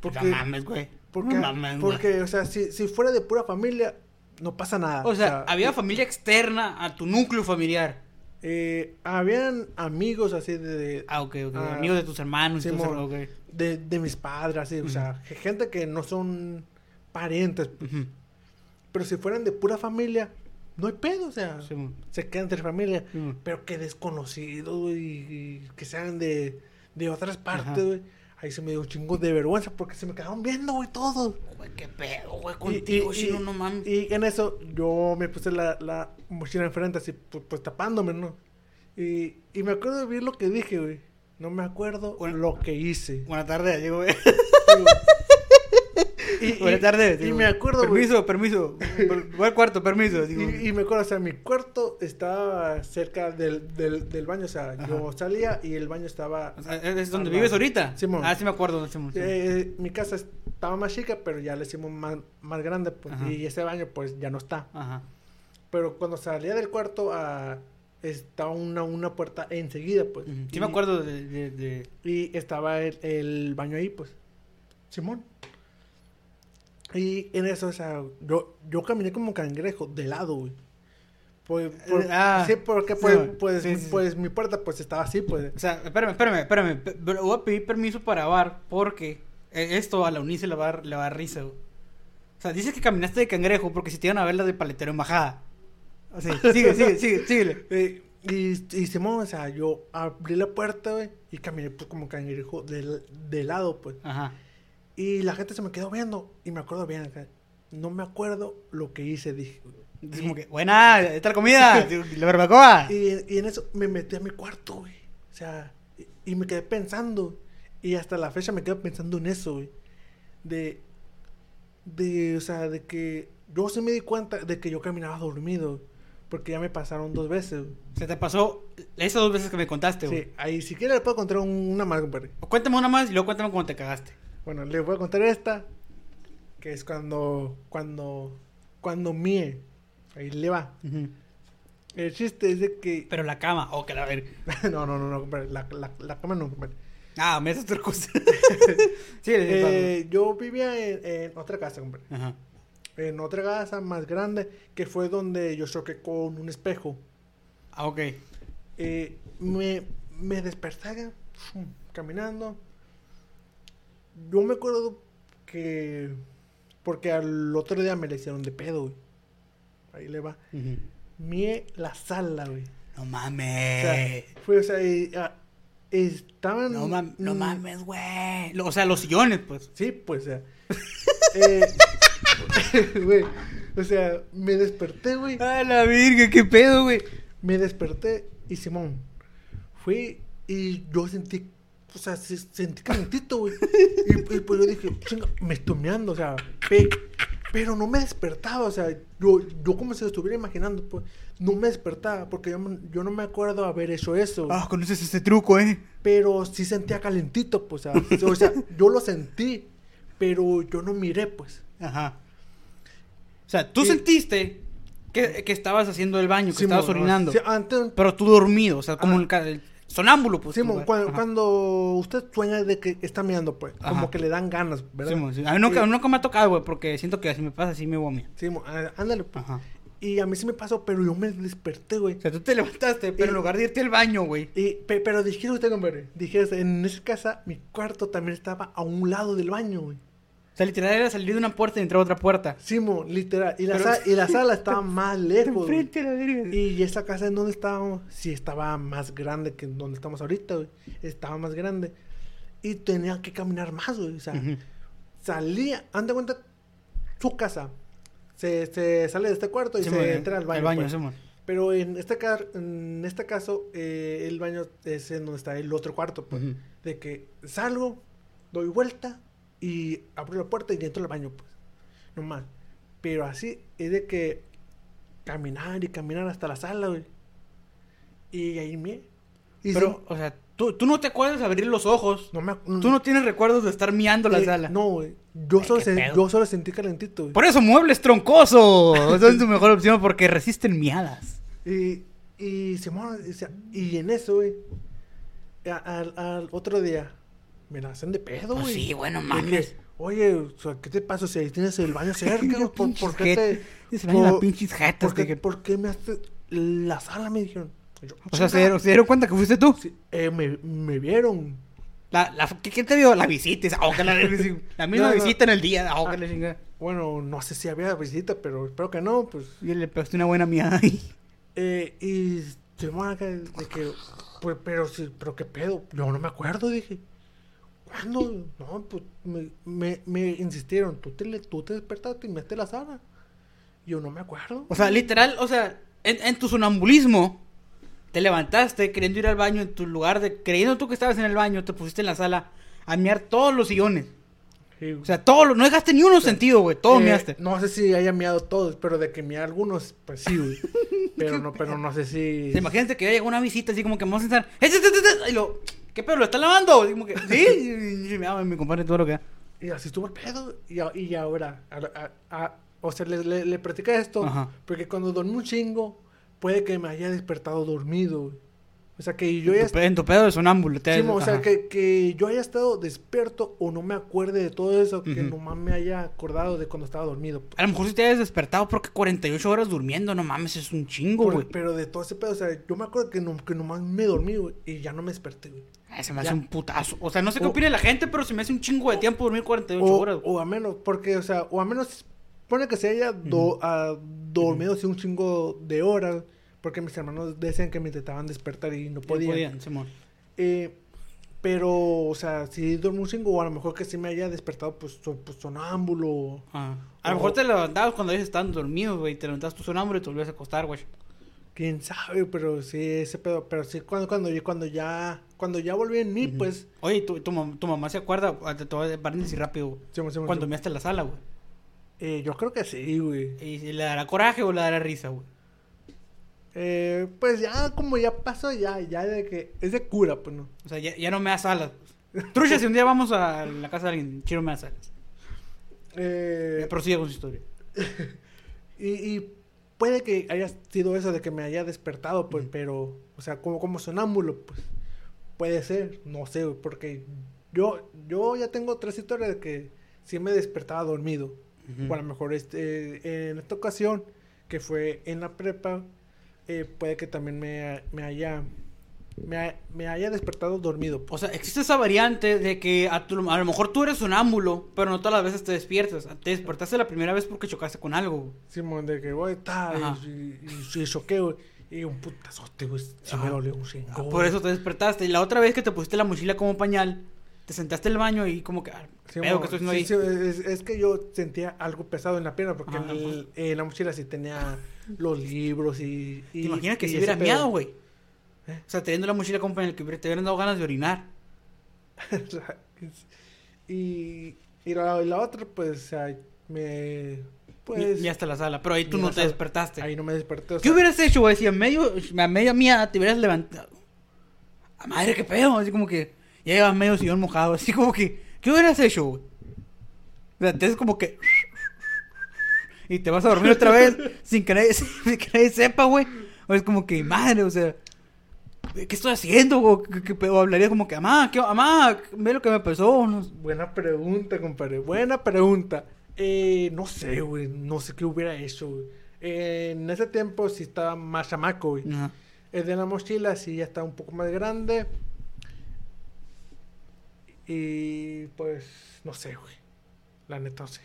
Porque, No mames, güey. porque, no mames, güey. porque o sea, si, si fuera de pura familia, no pasa nada. O sea, había familia externa a tu núcleo familiar. eh, habían amigos así de, de, Ah, ok, ok. Ah, Amigos de tus hermanos. y todo Simón. eso, ok. de, de mis padres, así, o sea, ge- gente que no son parientes, pues. Pero si fueran de pura familia, no hay pedo, o sea, se quedan entre familia, pero que desconocidos, güey, y que sean de, de otras partes, güey. Ahí se me dio un chingo de vergüenza porque se me quedaron viendo, güey, todos. Güey, qué pedo, güey, contigo, y- no mames. Y en eso yo me puse la, la mochila enfrente, así, pues, pues, tapándome, ¿no? Y, y me acuerdo bien lo que dije, güey. No me acuerdo Bueno. lo que hice. Buenas tardes, digo, güey. Y, Buenas tardes. y digo, me acuerdo. Permiso, permiso. Per- Voy al cuarto, permiso. Digo. Y, y me acuerdo, o sea, mi cuarto estaba cerca del, del, del baño, o sea, yo salía y el baño estaba... O sea, ¿Es donde vives ahorita? Simón. Ah, sí me acuerdo. Simón, Simón. Eh, mi casa estaba más chica, pero ya le hicimos más, más grande, pues, Ajá. y ese baño, pues, ya no está. Ajá. Pero cuando salía del cuarto, ah, estaba una, una puerta enseguida, pues. Sí y, me acuerdo de... de, de- Y estaba el, el baño ahí, pues. Simón. Y en eso, o sea, yo, yo caminé como cangrejo, de lado, güey. Pues, por- Eh, ah, sí, porque pues, pues, Sí, sí, pues mi puerta pues estaba así, pues. O sea, espérame, espérame, espérame. Voy a pedir permiso para grabar porque eh, esto a la Unice le va, le va a dar risa, güey. O sea, dices que caminaste de cangrejo porque si te iban a ver la de paletero en bajada. Sea, sigue, sigue, sigue, síguele. Eh, y, y Simón, o sea, yo abrí la puerta, güey, y caminé pues como cangrejo de, de lado, pues. Ajá. Y la gente se me quedó viendo, y me acuerdo bien. No me acuerdo lo que hice, dije. Es como que, buena, esta la comida, la barbacoa. Y, y en eso me metí a mi cuarto, güey. O sea, y, y me quedé pensando. Y hasta la fecha me quedo pensando en eso, güey. De, de, o sea, de que yo sí me di cuenta de que yo caminaba dormido. Porque ya me pasaron dos veces. güey. Se te pasó esas dos veces que me contaste, güey. Sí, ahí si quieres le puedo contar un- una más, compadre. Cuéntame una más y luego cuéntame cómo te cagaste. Bueno, le voy a contar esta. Que es cuando, cuando, cuando mie. Ahí le va. El chiste es de que... Pero la cama, o que la ver. no, no, no, no, compadre. La, la, la cama no, compadre. Ah, me haces otra cosa. sí, Eh, yo vivía en, en otra casa, compadre. Ajá. En otra casa más grande, que fue donde yo choqué con un espejo. Ah, ok. Eh, me, me desperté caminando. Yo me acuerdo que... Porque al otro día me le hicieron de pedo, güey. Ahí le va. Ujú. Mie la sala, güey. No O sea, mames. fue, o sea, y, ah, estaban... No, no mames, güey. O sea, los sillones, pues. Sí, pues, o sea. eh, güey, o sea, me desperté, güey. A la virgen, qué pedo, güey. Me desperté y Simón, fui y yo sentí, o sea, se- sentí calentito, güey. Y, y pues yo dije, chinga, me estoy meando, o sea, pe- pero no me despertaba, o sea, yo, yo como si lo estuviera imaginando, pues, no me despertaba, porque yo, yo no me acuerdo haber hecho eso. Ah, conoces ese truco, eh. pero sí sentía calentito, pues, o sea, o sea, yo lo sentí, pero yo no miré, pues. Ajá. O sea, tú sentiste que, que estabas haciendo el baño, que estabas orinando. sí, antes, Pero tú dormido, o sea, como ca- el sonámbulo, pues. Como- cuando, usted sueña de que está mirando, pues, Ajá. como que le dan ganas, ¿verdad? Simón, sí. A mí nunca, Y- nunca me ha tocado, güey, porque siento que si me pasa así me vomito. Simón, á- ándale, pues. Ajá. Y a mí sí me pasó, pero yo me desperté, güey. O sea, tú te levantaste, pero en lugar de irte al baño, güey. Y, pe- pero dijiste usted, compadre, dijiste, en esa casa, mi cuarto también estaba a un lado del baño, güey. Sea, literal era salir de una puerta y entrar a otra puerta. Simón, literal. Y la, Pero- sa- y la sala estaba más lejos, güey. Enfrente a la verga. Y esa casa en donde estábamos, sí estaba más grande que donde estamos ahorita, güey. Estaba más grande. Y tenía que caminar más, güey. O sea, Ujú. salía, anda cuenta, su casa. Se, se sale de este cuarto y Simón, se entra al baño. Al baño, pues. Simón. Pero en este, ca- en este caso, eh, el baño es en donde está el otro cuarto, pues. Ujú. De que salgo, doy vuelta y abro la puerta y entro al baño, pues. Normal. Pero así es de que caminar y caminar hasta la sala, güey. Y ahí me. Y Pero, o sea, tú, tú no te acuerdas de abrir los ojos. sí, no me, Tú no tienes recuerdos de estar miando la eh, sala. No, güey. Yo, Ay, solo sen- yo solo sentí calentito, güey. Por eso, muebles troncosos. Son tu mejor opción porque resisten miadas. Y, y o sea, y en eso, güey, al, al otro día, me la hacen de pedo, Pues güey. sí, bueno, mames. Oye, o sea, ¿qué te pasa si ahí tienes el baño cerca? ¿Por, qué te...? Se las pinches jetas. ¿por qué, que- por qué me haces la sala? Me dijeron. Yo, O sea, ¿se dieron, se dieron cuenta que fuiste tú? Sí, eh, me, me vieron. La, la, ¿qué, qué te vio? La visita. esa, oh, la, la misma No, no. visita en el día. oh, Ah. la chingada. Bueno, no sé si había visita, pero espero que no, pues. Y le pegaste una buena miada ahí. Eh, y Simón acá de que, pues, pero sí, pero qué pedo, yo no me acuerdo, dije. ¿Cuándo? No, pues me, me, me insistieron, tú te, tú te despertaste y me metiste a la sala. Yo no me acuerdo. O sea, literal, o sea, en, en tu sonambulismo, te levantaste queriendo ir al baño en tu lugar de. Creyendo tú que estabas en el baño, te pusiste en la sala a miar todos los sillones. Sí, O sea, todos los. No dejaste ni uno sentido, güey. Todos eh, miaste. No sé si haya miado todos, pero de que mié algunos, pues sí, güey. pero no, pero no sé si. O sea, imagínate que ya llegó una visita así como que vamos a estar. ¡Eh, eh, eh, eh! Y lo. ¿Qué pedo? ¿Lo está lavando? Y como que. Sí. Y, me ama mi compadre todo lo que. Y así estuvo el pedo. Y, y ahora, a- a- a- o sea, le, le, le practiqué esto, Ajá. porque cuando dormí un chingo, puede que me haya despertado dormido. O sea, que yo ya... En tu pe- En tu pedo de sonámbulo. te- Sí, o sea, que, que yo haya estado despierto o no me acuerde de todo eso, que Ujú. nomás me haya acordado de cuando estaba dormido. pues. A lo mejor si te hayas despertado porque 48 horas durmiendo, no mames, es un chingo, güey. pero de todo ese pedo, o sea, yo me acuerdo que, no, que nomás me dormí, güey, y ya no me desperté, güey. Ay, Se me Ya. hace un putazo. O sea, no sé qué O- opina la gente, pero se me hace un chingo de tiempo dormir 48 O, horas. güey. o a menos, porque, o sea, o a menos, pone que se haya do- ah, dormido así un chingo de horas, porque mis hermanos decían que me intentaban despertar y no No podían. podían, Simón. Eh, pero, o sea, si dormí un chingo, o a lo mejor que sí me haya despertado, pues, so- pues sonámbulo. Ajá. A lo mejor te levantabas cuando ellos estaban dormidos, güey. Te levantabas tu sonámbulo y te volvías a acostar, güey. Quién sabe, pero sí, ese pedo. Pero sí, cuando, cuando, yo- cuando ya cuando ya volví en mí, pues. Oye, ¿tu, tu, mam- tu mamá se acuerda, Ah, te voy a paréntesis rápido, sí, sí, sí, cuando sí. me en la sala, güey. Eh, yo creo que sí, güey. ¿Y le dará coraje o le dará risa, güey? Eh, pues ya, como ya pasó, ya, ya de que. Es de cura, pues no. O sea, ya, ya no me das alas. Trucha, si un día vamos a la casa de alguien, chiro me das alas. Eh, Ya prosigue con su historia. y, y puede que haya sido eso de que me haya despertado, pues, pero. O sea, como, como sonámbulo, pues. Puede ser, no sé, porque yo, yo ya tengo tres historias de que sí me despertaba dormido. Ujú. O a lo mejor este, en esta ocasión, que fue en la prepa, eh, puede que también me, me haya me, ha- me haya despertado dormido. O sea, existe esa variante de que a, tu- a lo mejor tú eres sonámbulo, pero no todas las veces te despiertas. Te despertaste la primera vez porque chocaste con algo. Simón, de que, güey, está, y, y, y choqué, güey, y un putazote, güey, sí me dolió un chingo. Ah, Por eso te despertaste. Y la otra vez que te pusiste la mochila como pañal, te sentaste en el baño y como que... ah, ¿qué pedo Simón, que estoy haciendo sí, ahí? sí, es, es que yo sentía algo pesado en la pierna, porque el- en la mochila sí tenía los libros y... y ¿Te imaginas que y si hubieras miado, güey? ¿Eh? O sea, teniendo la mochila como pañal, que hubiera- te hubieran dado ganas de orinar. Y, y la, y la otra, pues, o sea, me... Pues... ya hasta la sala. Pero ahí tú no te sala- despertaste. Ahí no me desperté. o ¿Qué hubieras hecho, güey? Si a medio, a media mía te hubieras levantado. A madre, qué pedo. Así como que ya llevas medio sillón mojado. Así como que, ¿qué hubieras hecho, güey? O sea, te es como que. Y te vas a dormir otra vez sin que nadie, sin que nadie sepa, güey. O es como que, madre, o sea, ¿qué estoy haciendo? ¿Qué, qué pedo? hablaría como que, amá, ¿qué, amá, ve lo que me pasó. No. Buena pregunta, compadre. Buena pregunta. Eh, no sé, güey. No sé qué hubiera hecho, güey. Eh, en ese tiempo sí estaba más chamaco, güey. Ajá. El de la mochila sí ya está un poco más grande. Y pues, no sé, güey. La neta, no sé.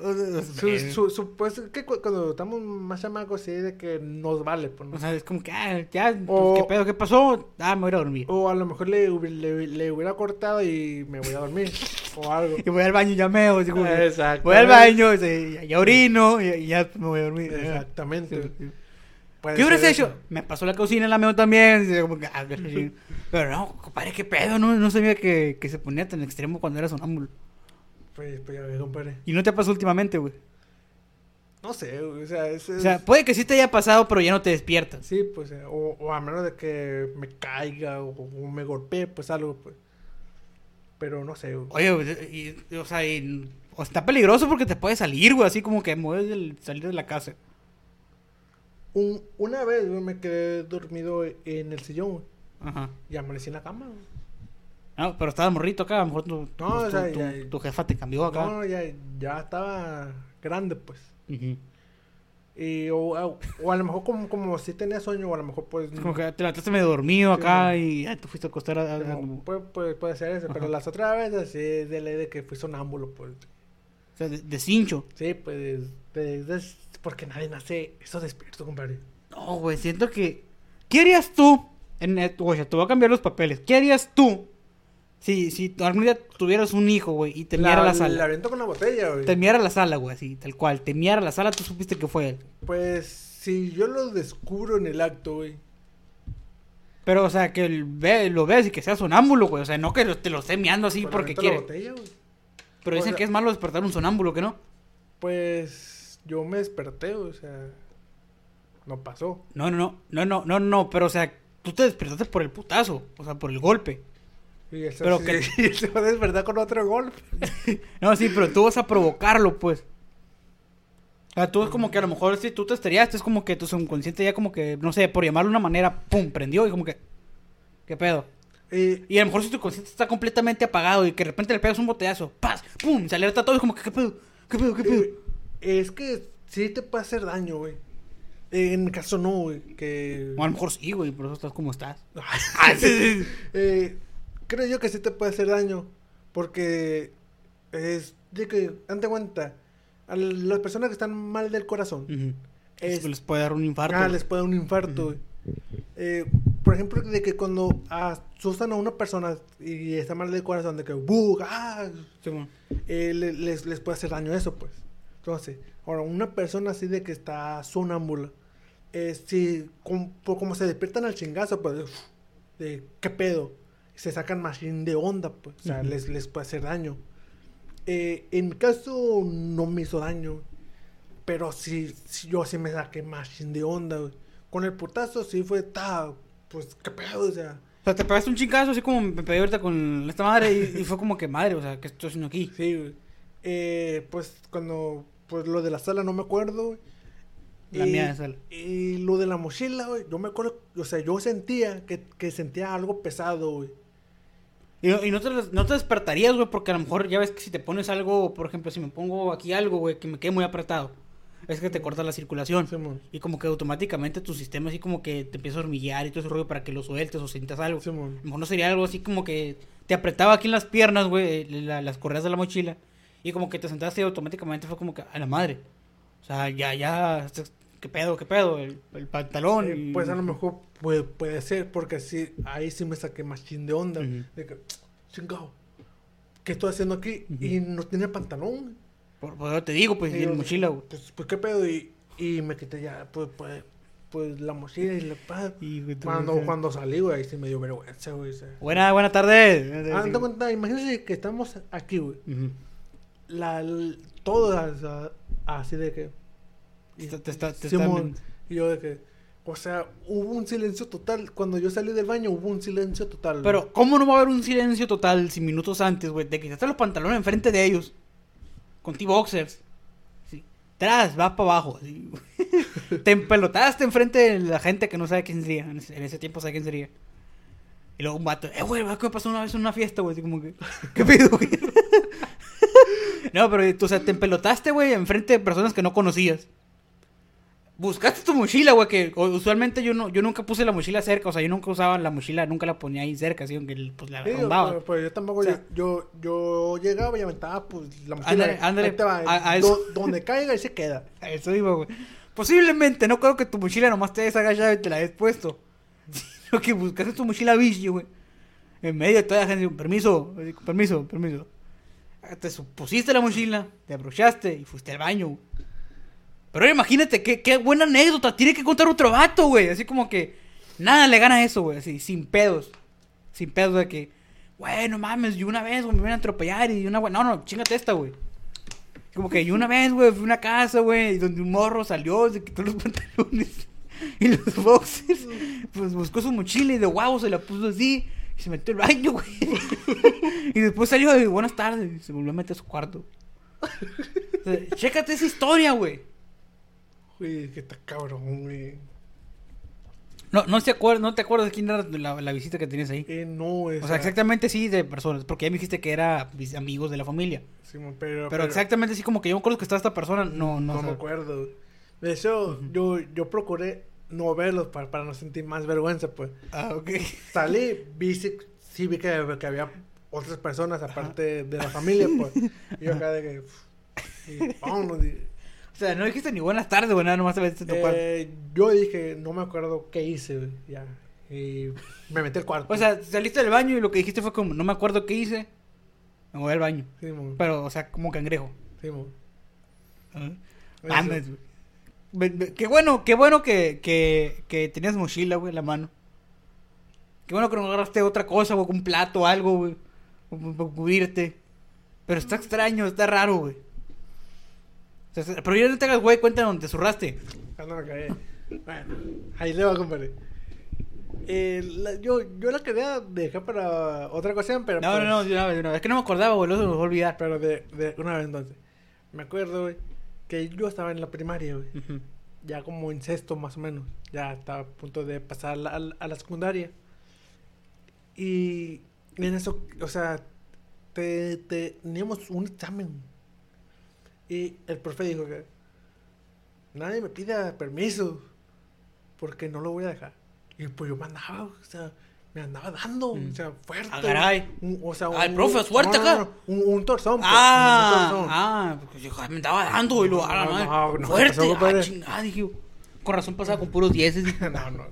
Su, su- su- pues que cu- cuando estamos más chamacos sí de que nos vale, pues, ¿no? O sea, es como que, ah, ya, pues, O- ¿qué pedo? ¿Qué pasó? Ah, me voy a ir a dormir. O a lo mejor le, le, le hubiera cortado y me voy a dormir. o algo. Y voy al baño y ya. Así como que, Exacto. Voy al baño, y ya, orino y, ya me voy a dormir. Exactamente. Sí, sí. ¿Qué hubieras hecho? eso. Me pasó la cocina, la meo también. ah. Pero no, compadre, qué pedo. No, no sabía que, que se ponía tan extremo cuando era sonámbulo. Pues, pues ya ves, compadre. Y no te pasó últimamente, güey. No sé, güey, o sea, es, O sea, puede que sí te haya pasado, pero ya no te despiertas. sí, pues, eh, o, o a menos de que me caiga o, o me golpee, pues algo, pues. Pero no sé, güey. Oye, y- o sea, y- o está peligroso porque te puede salir, güey. Así como que mueves el salir de la casa. Un- una vez, güey, me quedé dormido en el sillón, güey, Ajá. y amanecí en la cama, güey. No, pero estaba morrito acá. A lo mejor tu, No, o sea, tu, ya- tu- tu jefa te cambió acá. No, ya, ya estaba grande, pues. Y, o, o- o a lo mejor como, como si tenía sueño, o a lo mejor pues... Es como que te levantaste medio dormido Sí, acá no. y te fuiste a acostar a, a- no, puede, puede, puede ser eso, pero las otras veces sí es de ley de que fui sonámbulo, pues. o sea, de, de cincho. Sí, pues, de- de- porque nadie nace eso despierto, compadre. No, güey, siento que... ¿Qué harías tú? En, eh, oye, te voy a cambiar los papeles. ¿Qué harías tú si, si algún día tuvieras un hijo, güey, y te miara la, La sala? aviento con una botella, güey. Te miara la sala, güey, así, tal cual. Te miara la sala, tú supiste que fue él. Pues, si yo lo descubro en el acto, güey. Pero, o sea, que el ve, lo veas y que sea sonámbulo, güey. O sea, no que lo- te lo esté meando así pues, porque quiere. la botella, güey. Pero O dicen sea- que es malo despertar un sonámbulo, ¿que no? Pues, yo me desperté, o sea, no pasó. No, no, no, no, no, no, no, pero, o sea, tú te despertaste por el putazo, o sea, por el golpe. Y él Pero sí, que- y él se va a despertar con otro golpe. No, sí, pero tú vas a provocarlo, pues. sea, tú es como que a lo mejor si tú te estrellaste, es como que tu subconsciente ya como que, no sé, por llamarlo de una manera, pum, prendió y como que, ¿qué pedo? Eh, Y a lo mejor si tu consciente está completamente apagado y que de repente le pegas un botellazo, ¡paz! ¡pum! Se alerta todo y como que, ¿qué pedo? ¿Qué pedo? ¿Qué pedo? eh, es que sí te puede hacer daño, güey. En mi caso no, güey. Que... O a lo mejor sí, güey, por eso estás como estás. Eh, creo yo que sí te puede hacer daño. Porque es de que, date cuenta, a las personas que están mal del corazón, Ujú. es- Les puede dar un infarto. ah, les puede dar un infarto. güey. Eh, por ejemplo, de que cuando asustan a una persona y está mal del corazón, de que, "Bug, ah", Simón. eh, le- les, les puede hacer daño eso, pues. Entonces, ahora, una persona así de que está sonámbula, eh, si, como, como se despiertan al chingazo, pues, de qué pedo, se sacan machine de onda, pues, o sea, les, les puede hacer daño. Eh, en mi caso, no me hizo daño, pero sí, sí, yo sí me saqué machine de onda, güey. Con el putazo sí fue, ta, pues, qué pedo, o sea, O sea, te pegaste un chingazo así como me pegué ahorita con esta madre y, y fue como que madre, o sea, ¿qué estoy haciendo aquí? Sí, güey. Eh, pues cuando, pues lo de la sala no me acuerdo, güey. La Y- mía de sala. Y lo de la mochila, güey, yo me acuerdo, o sea, yo sentía que, que sentía algo pesado, güey. Y, y no, te, no te despertarías, güey, porque a lo mejor ya ves que si te pones algo, por ejemplo, si me pongo aquí algo, güey, que me quede muy apretado, es que te corta la circulación. Y como que automáticamente tu sistema así como que te empieza a hormiguear y todo ese rollo para que lo sueltes o sientas algo. Simón. A lo mejor no sería algo así como que te apretaba aquí en las piernas, güey, la- las correas de la mochila. Y como que te sentaste y automáticamente fue como que a la madre. O sea, ya, ya, ¿qué pedo, qué pedo? El, el pantalón. Eh, pues a lo mejor puede, puede ser, porque sí, ahí sí me saqué machín de onda. Ujú. De que, chingado, ¿qué estoy haciendo aquí? Ujú. Y no tenía pantalón. Por, por eso te digo, pues, Y la mochila, güey. Pues, pues qué pedo, y, y me quité ya, pues, pues, pues la mochila y la pa- Y, güey, tú- Cuando, cuando salí, güey, ahí sí me dio vergüenza, güey. Buena, buena tarde. Ah, date cuenta, imagínense que estamos aquí, güey. Ujú. La, l- todo o sea, así de que. Te- te está- te Simón, están- y yo de que. O sea, hubo un silencio total. Cuando yo salí del baño, hubo un silencio total. Pero, ¿cómo no va a haber un silencio total si minutos antes, güey? Te quitaste los pantalones enfrente de ellos. Con T-Boxers. Sí. Tras, va para abajo. así. te empelotaste enfrente de la gente que no sabe quién sería. En ese, tiempo sabe quién sería. Y luego un vato, eh, güey, ¿qué me pasó una vez en una fiesta, güey? Así como que, ¿qué pido, güey? no, pero, tú, o sea, te empelotaste, güey, enfrente de personas que no conocías. Buscaste tu mochila, güey, que usualmente yo no, yo nunca puse la mochila cerca, o sea, yo nunca usaba la mochila, nunca la ponía ahí cerca, así, aunque pues la Sí, arrumbaba. pero, pero yo tampoco. O sea- yo, yo, llegaba y aventaba, pues, la mochila. Ándale, ándale, te va, a- a do- donde caiga y se queda. A Eso iba, güey. Posiblemente, no creo que tu mochila nomás te hayas agachado y te la hayas puesto. Sino que buscaste tu mochila bici, güey. En medio de toda la gente, permiso, permiso, permiso. Te su- pusiste la mochila, te abrochaste y fuiste al baño. güey. Pero imagínate, qué, qué buena anécdota. Tiene que contar otro vato, güey. Así como que nada le gana eso, güey. Así, sin pedos. Sin pedos de que, güey, no mames, yo una vez, me iban a atropellar y una, güey. No, no, chingate esta, güey. Como que yo una vez, güey, fui a una casa, güey, y donde un morro salió, se quitó los pantalones y los boxers, pues buscó su mochila y de guau se la puso así y se metió al baño, güey. y después salió de buenas tardes y se volvió a meter a su cuarto. O chécate esa historia, güey. Güey, que está cabrón, güey. No, no, te acuerdas, no te acuerdas de quién era la, la visita que tenías ahí. Eh, no, es. O sea, exactamente sí de personas, porque ya me dijiste que era amigos de la familia. Simón, pero, Pero, exactamente sí como que yo me acuerdo que estaba esta persona, no, no. No, me acuerdo. De hecho, yo, yo procuré no verlos para, para no sentir más vergüenza, pues. Ah, ok. Salí, vi, sí, sí vi que, que había otras personas aparte de la familia, pues. Y yo acá de que... Y, vámonos, y- O sea, no dijiste ni buenas tardes, güey, nada, nomás te metiste a tu cuarto. Eh, yo dije, no me acuerdo qué hice, güey, ya. Y me metí al cuarto. O sea, saliste del baño y lo que dijiste fue como, no me acuerdo qué hice. Me voy al baño. Simón, Pero, o sea, como cangrejo. Ajá. Eso. Mames, güey. Qué bueno, qué bueno que, que, que tenías mochila, güey, en la mano. Qué bueno que no agarraste otra cosa, güey, un plato o algo, güey. Para cubrirte. Pero está extraño, está raro, güey. Está- pero ya no te hagas, güey, cuenta donde te zurraste. Ah, no me caí. Bueno, ahí le va, compadre. Eh, la- yo, yo la quería dejar para otra ocasión, pero... No, pues- no, no, de una vez, de una vez. Es que no me acordaba, güey, lo se me va a olvidar. Pero de, de una vez entonces. Me acuerdo, güey, que yo estaba en la primaria, güey. Ujú. Ya como en sexto más o menos. Ya estaba a punto de pasar a la, a la- a la secundaria. Y en eso, o sea, te, te- teníamos un examen. Y el profe dijo que nadie me pida permiso porque no lo voy a dejar. Y pues yo me andaba, o sea, me andaba dando, Mm. o sea, fuerte. Ah, caray. Un- o sea, Ah, profe, fuerte no, no, acá. no, un, un torzón. pues, un Ah, torzón. ah, porque yo me andaba dando y lo a la Fuerte, pasó, ah, chingada, dije. Con razón pasaba con puros dieces. no, no.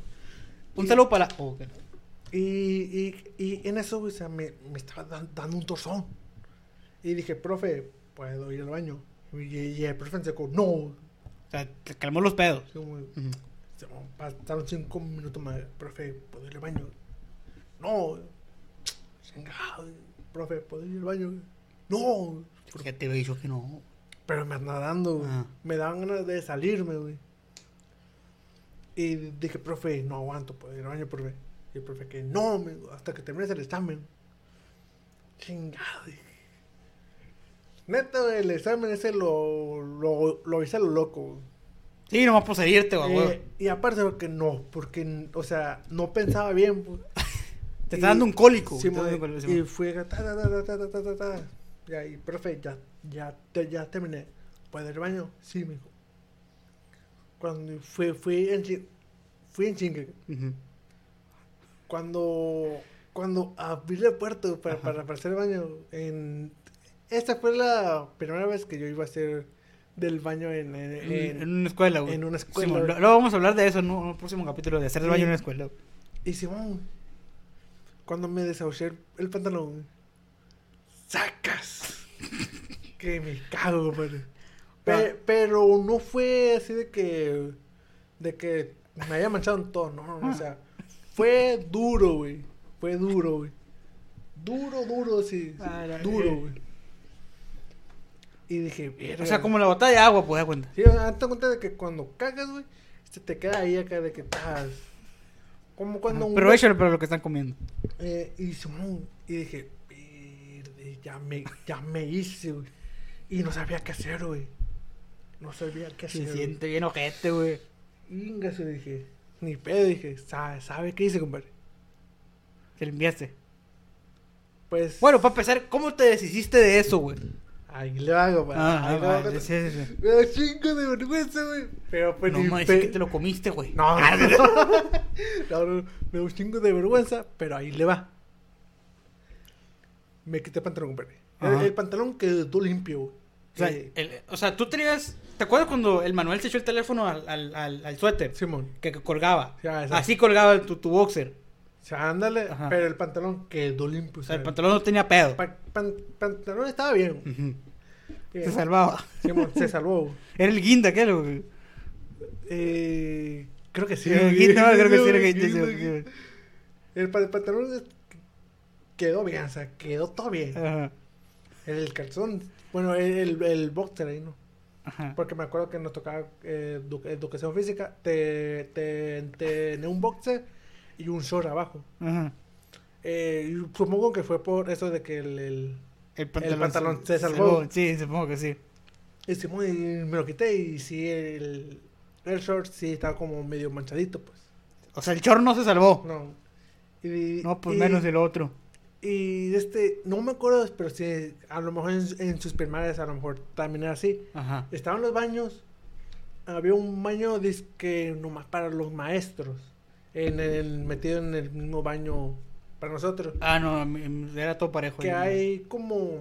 Un saludo para la. oh, ok. Y, y, y en eso, o sea, me, me estaba dan- dando un torzón. Y dije, profe, ¿puedo ir al baño? Y, y el profe se dijo, no. O sea, te calmó los pedos. Como, se- Pasaron cinco minutos más. Profe, ¿puedo ir al baño? No. Chingado. Profe, ¿puedo ir al baño? No. Ya te había dicho que no. Pero me anda dando, güey. Ah. Me daban ganas de salirme, güey. Y dije, profe, no aguanto, puedo ir al baño, profe. Y el profe que no, me- hasta que termines el examen. Chingado, dije. Neta, el examen ese lo, lo, lo hice a lo loco, güey. Sí, nomás por güey. Eh, y aparte porque no, porque, o sea, no pensaba bien, pues. Te está dando un cólico. Sí, dando un cólico, y fui ta, y profe, ya, ya, te- ya terminé. ¿Puedo ir al baño? Sí, me dijo. Cuando fui, fui en fui en chingue. Cuando, cuando abrí la puerta para, Ajá. para, para hacer el baño, en, esta fue la primera vez que yo iba a hacer del baño en, en, En, en- en una escuela, güey. en una escuela. luego vamos a hablar de eso en un, próximo capítulo, de hacer el baño en una escuela. Y Simón, cuando me desahoché el, pantalón, sacas. que me cago. Pe- Ah. pero no fue así de que. de que me haya manchado en todo, no, no, no, o sea, fue duro, güey. Fue duro, güey. Duro, duro, sí. sí, Ah, duro, güey. Y dije. O sea, como la botella de agua, pues, da cuenta. Sí, o sea, hazte cuenta de que cuando cagas, güey, se te queda ahí acá de que estás. Como cuando Pero échale para lo que están comiendo. eh, y y dije, "Verde, ya me, ya me hice, güey. Y no sabía qué hacer, güey. No sabía qué hacer. Se siente bien ojete, güey. Ingaso, dije. Ni pedo, dije, ¿sabe, ¿sabe qué hice, compadre? Te limpiaste. Pues. Bueno, para empezar, ¿cómo te deshiciste de eso, güey? Ahí le hago, compadre. Ah, ahí ah, le hago, vale, sí, sí, sí. Me da chingo de vergüenza, güey. Pero pues No, ni no, pe- que te lo comiste, güey. No, Ah, no, no. No, no, Me da un chingo de vergüenza, pero ahí le va. Me quité el pantalón, compadre. El, Ajá. el pantalón quedó limpio, güey. O sea, Eh, el- o sea, tú tenías... ¿Te acuerdas cuando el Manuel se echó el teléfono al, al, al, al suéter? Simón. Que, que colgaba. Ya. Así colgaba tu, tu boxer. O sea, ándale, Ajá. pero el pantalón quedó limpio. O sea, el pantalón no tenía pedo. pa- pan- pantalón estaba bien. Ujú. Eh, Se salvaba. Se salvó. Era el guinda, ¿qué? Güey? Eh, creo que sí. El guinda, creo que sí era el guinda. El pa- pantalón quedó bien, o sea, quedó todo bien. Ajá. El calzón, bueno, el, el boxer ahí, ¿no? Ajá. Porque me acuerdo que nos tocaba eh, edu- educación física, te, te, tenía un boxer y un short abajo. Ajá. Eh, supongo que fue por eso de que el, el, El pantalón se salvó. Sí, supongo que sí. y me lo quité y sí, el, el short sí estaba como medio manchadito, pues. O sea, el chor no se salvó. No. Y, No, pues y- menos el otro. Y este, no me acuerdo, pero sí, a lo mejor en, en sus primarias, a lo mejor también era así. Ajá. Estaban los baños, había un baño que nomás para los maestros, en el, metido en el mismo baño para nosotros. Ah, no, m- era todo parejo. Que hay como,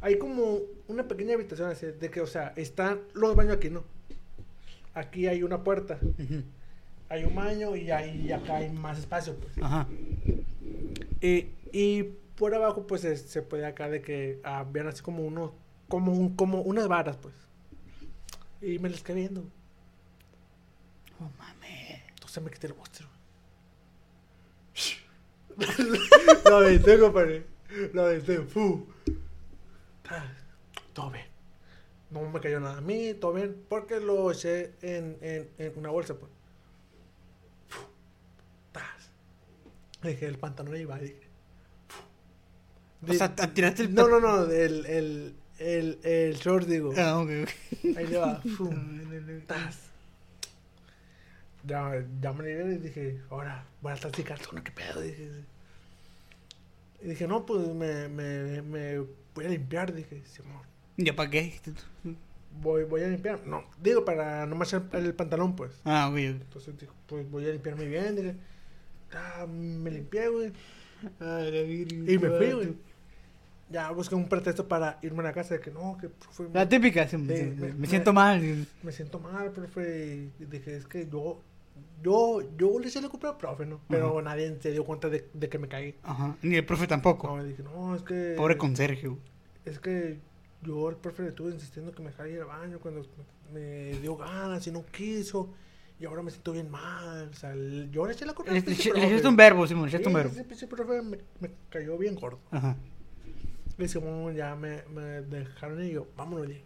hay como una pequeña habitación así, de que, o sea, están los baños aquí, ¿no? Aquí hay una puerta, hay un baño y, ahí, acá hay más espacio, pues. Ajá. Y, y por abajo, pues se, se puede acá de que habían así como unos, como, un, como unas varas, pues. Y me las quedé viendo. No mames. Entonces me quité el monstruo. Lo aventé, compadre. Lo aventé. Fu. Todo bien. No me cayó nada a mí, todo bien. Porque lo eché en, en, en una bolsa, pues. Fu. Tas. Dije, el pantalón ahí va. Dije. Fu. O sea, te tiraste el No, no, no. El, el, el, el short, digo. Ah, ok, ok. Ahí le va. fum, tas. Ya, ya me llegué y dije, ahora voy a estar sin calzón, ¿qué pedo? Dije. Y dije, no, pues me, me, me voy a limpiar, dije, Simón. ¿Ya para qué? Voy, voy a limpiar. No, digo, para no manchar el pantalón, pues. Ah, ok. Entonces, dijo, pues voy a limpiarme bien, dije. Ah, me limpié, güey. Y me fui, güey. Ya busqué un pretexto para irme a la casa de que no, que profe, La típica, sí, me- me, me- siento mal. me siento mal, profe. Y dije, es que yo, yo, yo le hice la culpa al profe, ¿no? Pero nadie se dio cuenta de, de que me caí. Ajá. Ni el profe tampoco. No, dije, no, es que. Pobre conserje. Es que yo al profe le estuve insistiendo que me dejara ir al baño cuando me, dio ganas y no quiso. Y ahora me siento bien mal. O sea, yo le eché la culpa Le echaste un verbo, Simón, le echaste un verbo. ese profe me, me cayó bien gordo. Ajá. Y Simón ya me, me dejaron y yo, vámonos. Y,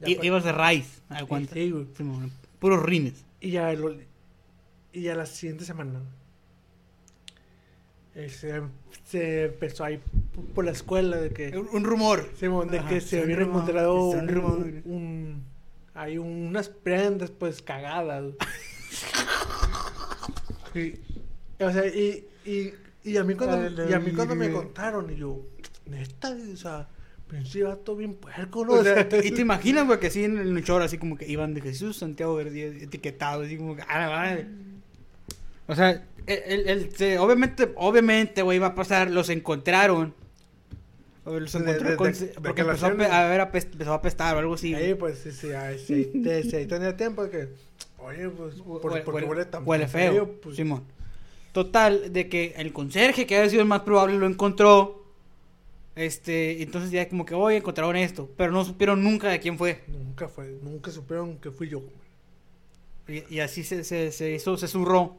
ya I- ibas de raíz, a cuenta. Sí, güey. Simón, puros rines. Y ya, lo- y ya la siguiente semana eh, se, se empezó ahí por la escuela de que, Un, un rumor. Simón, de Ajá, que se rumor, encontrado un un, un- hay unas prendas pues cagadas. y, o sea, y, y, y a mí cuando, y a mí cuando me contaron y yo, neta, o sea, pensé vato bien puerco, ¿no? O sea, y te imaginas, güey, que así en el choro, así como que iban de Jesús Santiago Verdier etiquetados, así como que, ah, la madre. O sea, el, el- el- obviamente, obviamente, güey, va a pasar, los encontraron. Los encontró de- con- de- de porque que empezó a, a ver, apest- empezó a apestar o algo así. Ahí, pues, sí, sí, ahí, sí, sí, tenía tiempo que, oye, pues, por, Huele- porque huele tan huele feo, pues, Simón. Total, de que el conserje, que había sido el más probable, lo encontró. Este, entonces ya como que, oye, encontraron esto. Pero no supieron nunca de quién fue. Nunca fue, nunca supieron que fui yo. Y, y así se, se, se hizo, se zurró.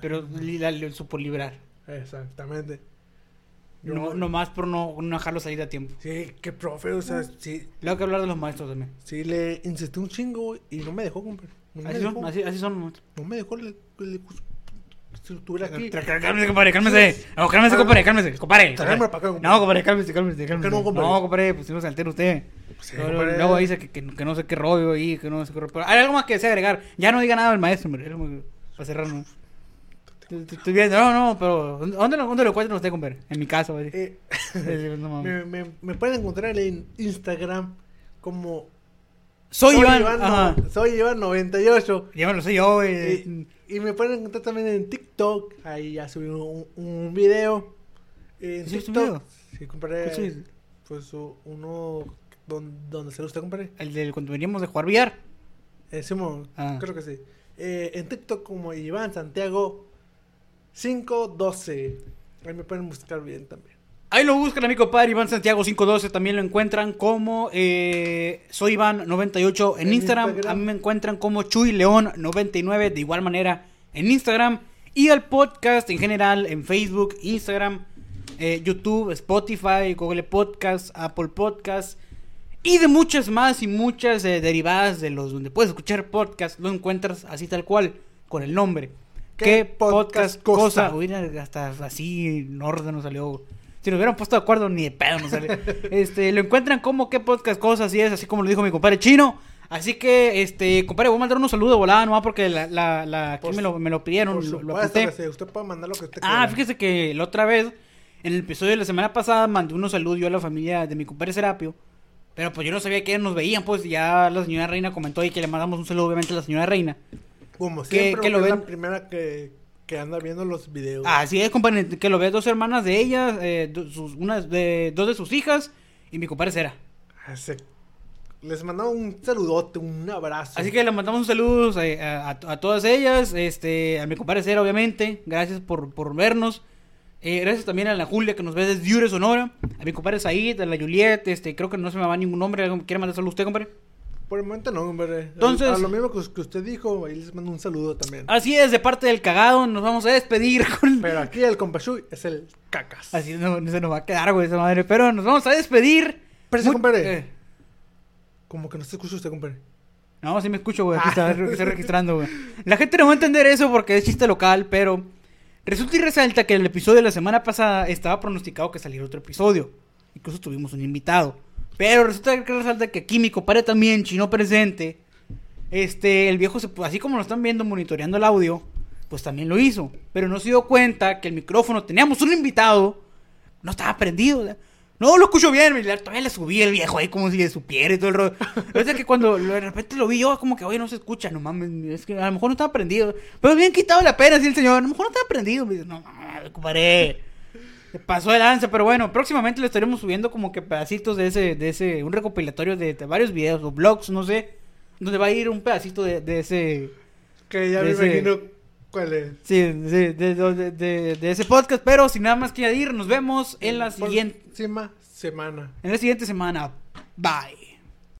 Pero la, supo librar. Exactamente. Yo- No, nomás por no, no dejarlo salir a tiempo. Sí, qué profe, o sea, sí, Luego que hablar de los maestros también. sí le insistí un chingo y no me dejó. No me Así dejó. son, así, así son. maestros. No me dejó, le, le- si lo tuviera aquí. Cálmese, compadre, cálmese. No, cálmese, compadre, cálmese. Compadre. Tráemelo para acá, compadre. No, compadre, cálmese, cálmese, cálmese. no, compadre? No, compadre, pues si no se altera usted. Sí, Luego- dice que, que, que no sé qué rollo ahí, que no sé qué rollo. Pero hay algo más que desea agregar. Ya no diga nada del maestro, hombre. Para cerrar, ¿no? Estoy viendo, no, no, pero ¿dónde lo, dónde lo encuentran usted, compadre? En mi casa, güey. Eh, No me, me, me pueden encontrar en Instagram como Soy Iván. no- Ajá. soy Iván 98 Llámalo, soy yo, güey. Y, me pueden encontrar también en TikTok ahí ya subí un, un video en ¿Sí, es un TikTok sí comparé ¿Cuál subiste? pues uno donde, donde se lo usted comparé El del cuando veníamos de jugar billar. Eh, Simón, Ah. creo que sí. Eh, en TikTok como Iván Santiago 512. Ahí me pueden buscar bien también. Ahí lo buscan a mi compadre Iván Santiago 512. También lo encuentran como eh, Soy Iván 98 en, En Instagram. Instagram. A mí me encuentran como Chuy León 99 de igual manera en Instagram. Y al podcast en general en Facebook, Instagram, eh, YouTube, Spotify, Google Podcast, Apple Podcast. Y de muchas más y muchas eh, derivadas de los donde puedes escuchar podcast, lo encuentras así tal cual, con el nombre. ¿Qué ¿Qué, podcast podcast, cosa? cosa? Mira, hasta así en orden nos salió. Si nos hubieran puesto de acuerdo, ni de pedo nos sale. este, lo encuentran como qué podcast cosa, así es, así como lo dijo mi compadre chino. Así que, este, compadre, voy a mandar unos saludos de volada, nomás porque la, la, la aquí me lo, me lo pidieron, lo, lo apunté. sí, usted puede mandar lo que usted Ah, quiera. fíjese que la otra vez, en el episodio de la semana pasada, mandé unos saludos yo a la familia de mi compadre Serapio. Pero pues yo no sabía que nos veían, pues ya la señora Reina comentó y que le mandamos un saludo obviamente a la señora Reina. Como siempre, que lo ven- la primera que, que anda viendo los videos. Así es, compadre, que lo ve dos hermanas de ellas, eh, sus, una de, dos de sus hijas y mi compadre Sera. Ese- Les mandamos un saludote, un abrazo. Así que le mandamos un saludo eh, a, a- a todas ellas, este, a mi compadre Cera, obviamente. Gracias por, por vernos. Eh, gracias también a la Julia que nos ve desde Diure, Sonora. A mi compadre Said, a la Juliet, este, creo que no se me va ningún nombre. ¿Quiere mandar saludos usted, compadre? Por el momento no, hombre. Entonces- A lo mismo que, usted dijo, ahí les mando un saludo también. Así es, de parte del cagado, nos vamos a despedir con... Pero aquí el compashui es el cacas. Así no, no se nos va a quedar, güey, esa madre. Pero nos vamos a despedir. Pero sí, Mu- compadre. eh, Como que no se escucha usted, compadre. No, sí me escucho, güey. Aquí Ah. está, registrando, güey. La gente no va a entender eso porque es chiste local, pero resulta y resalta que el episodio de la semana pasada estaba pronosticado que saliera otro episodio. Incluso tuvimos un invitado. Pero resulta que resalta que aquí mi compadre también, chino presente, este, el viejo, se, así como lo están viendo monitoreando el audio, pues también lo hizo. Pero no se dio cuenta que el micrófono, teníamos un invitado, no estaba prendido. o sea, No lo escucho bien, todavía le subí el viejo ahí como si le supiera y todo el rollo. Es que cuando de repente lo vi yo, como que, oye, no se escucha, no mames, es que a lo mejor no estaba prendido. Pero bien quitado la pena, así el señor, a lo mejor no estaba prendido. Me dice, no, mames, compadre. Pasó de lanza, pero bueno, próximamente le estaremos subiendo como que pedacitos de ese, de ese, un recopilatorio de, de varios videos o blogs, no sé, donde va a ir un pedacito de, de ese, Que ya me ese- imagino cuál es. sí, de, de- de- de- de ese podcast, pero sin nada más que añadir, nos vemos en la siguiente, Próxima semana. en la siguiente semana. Bye.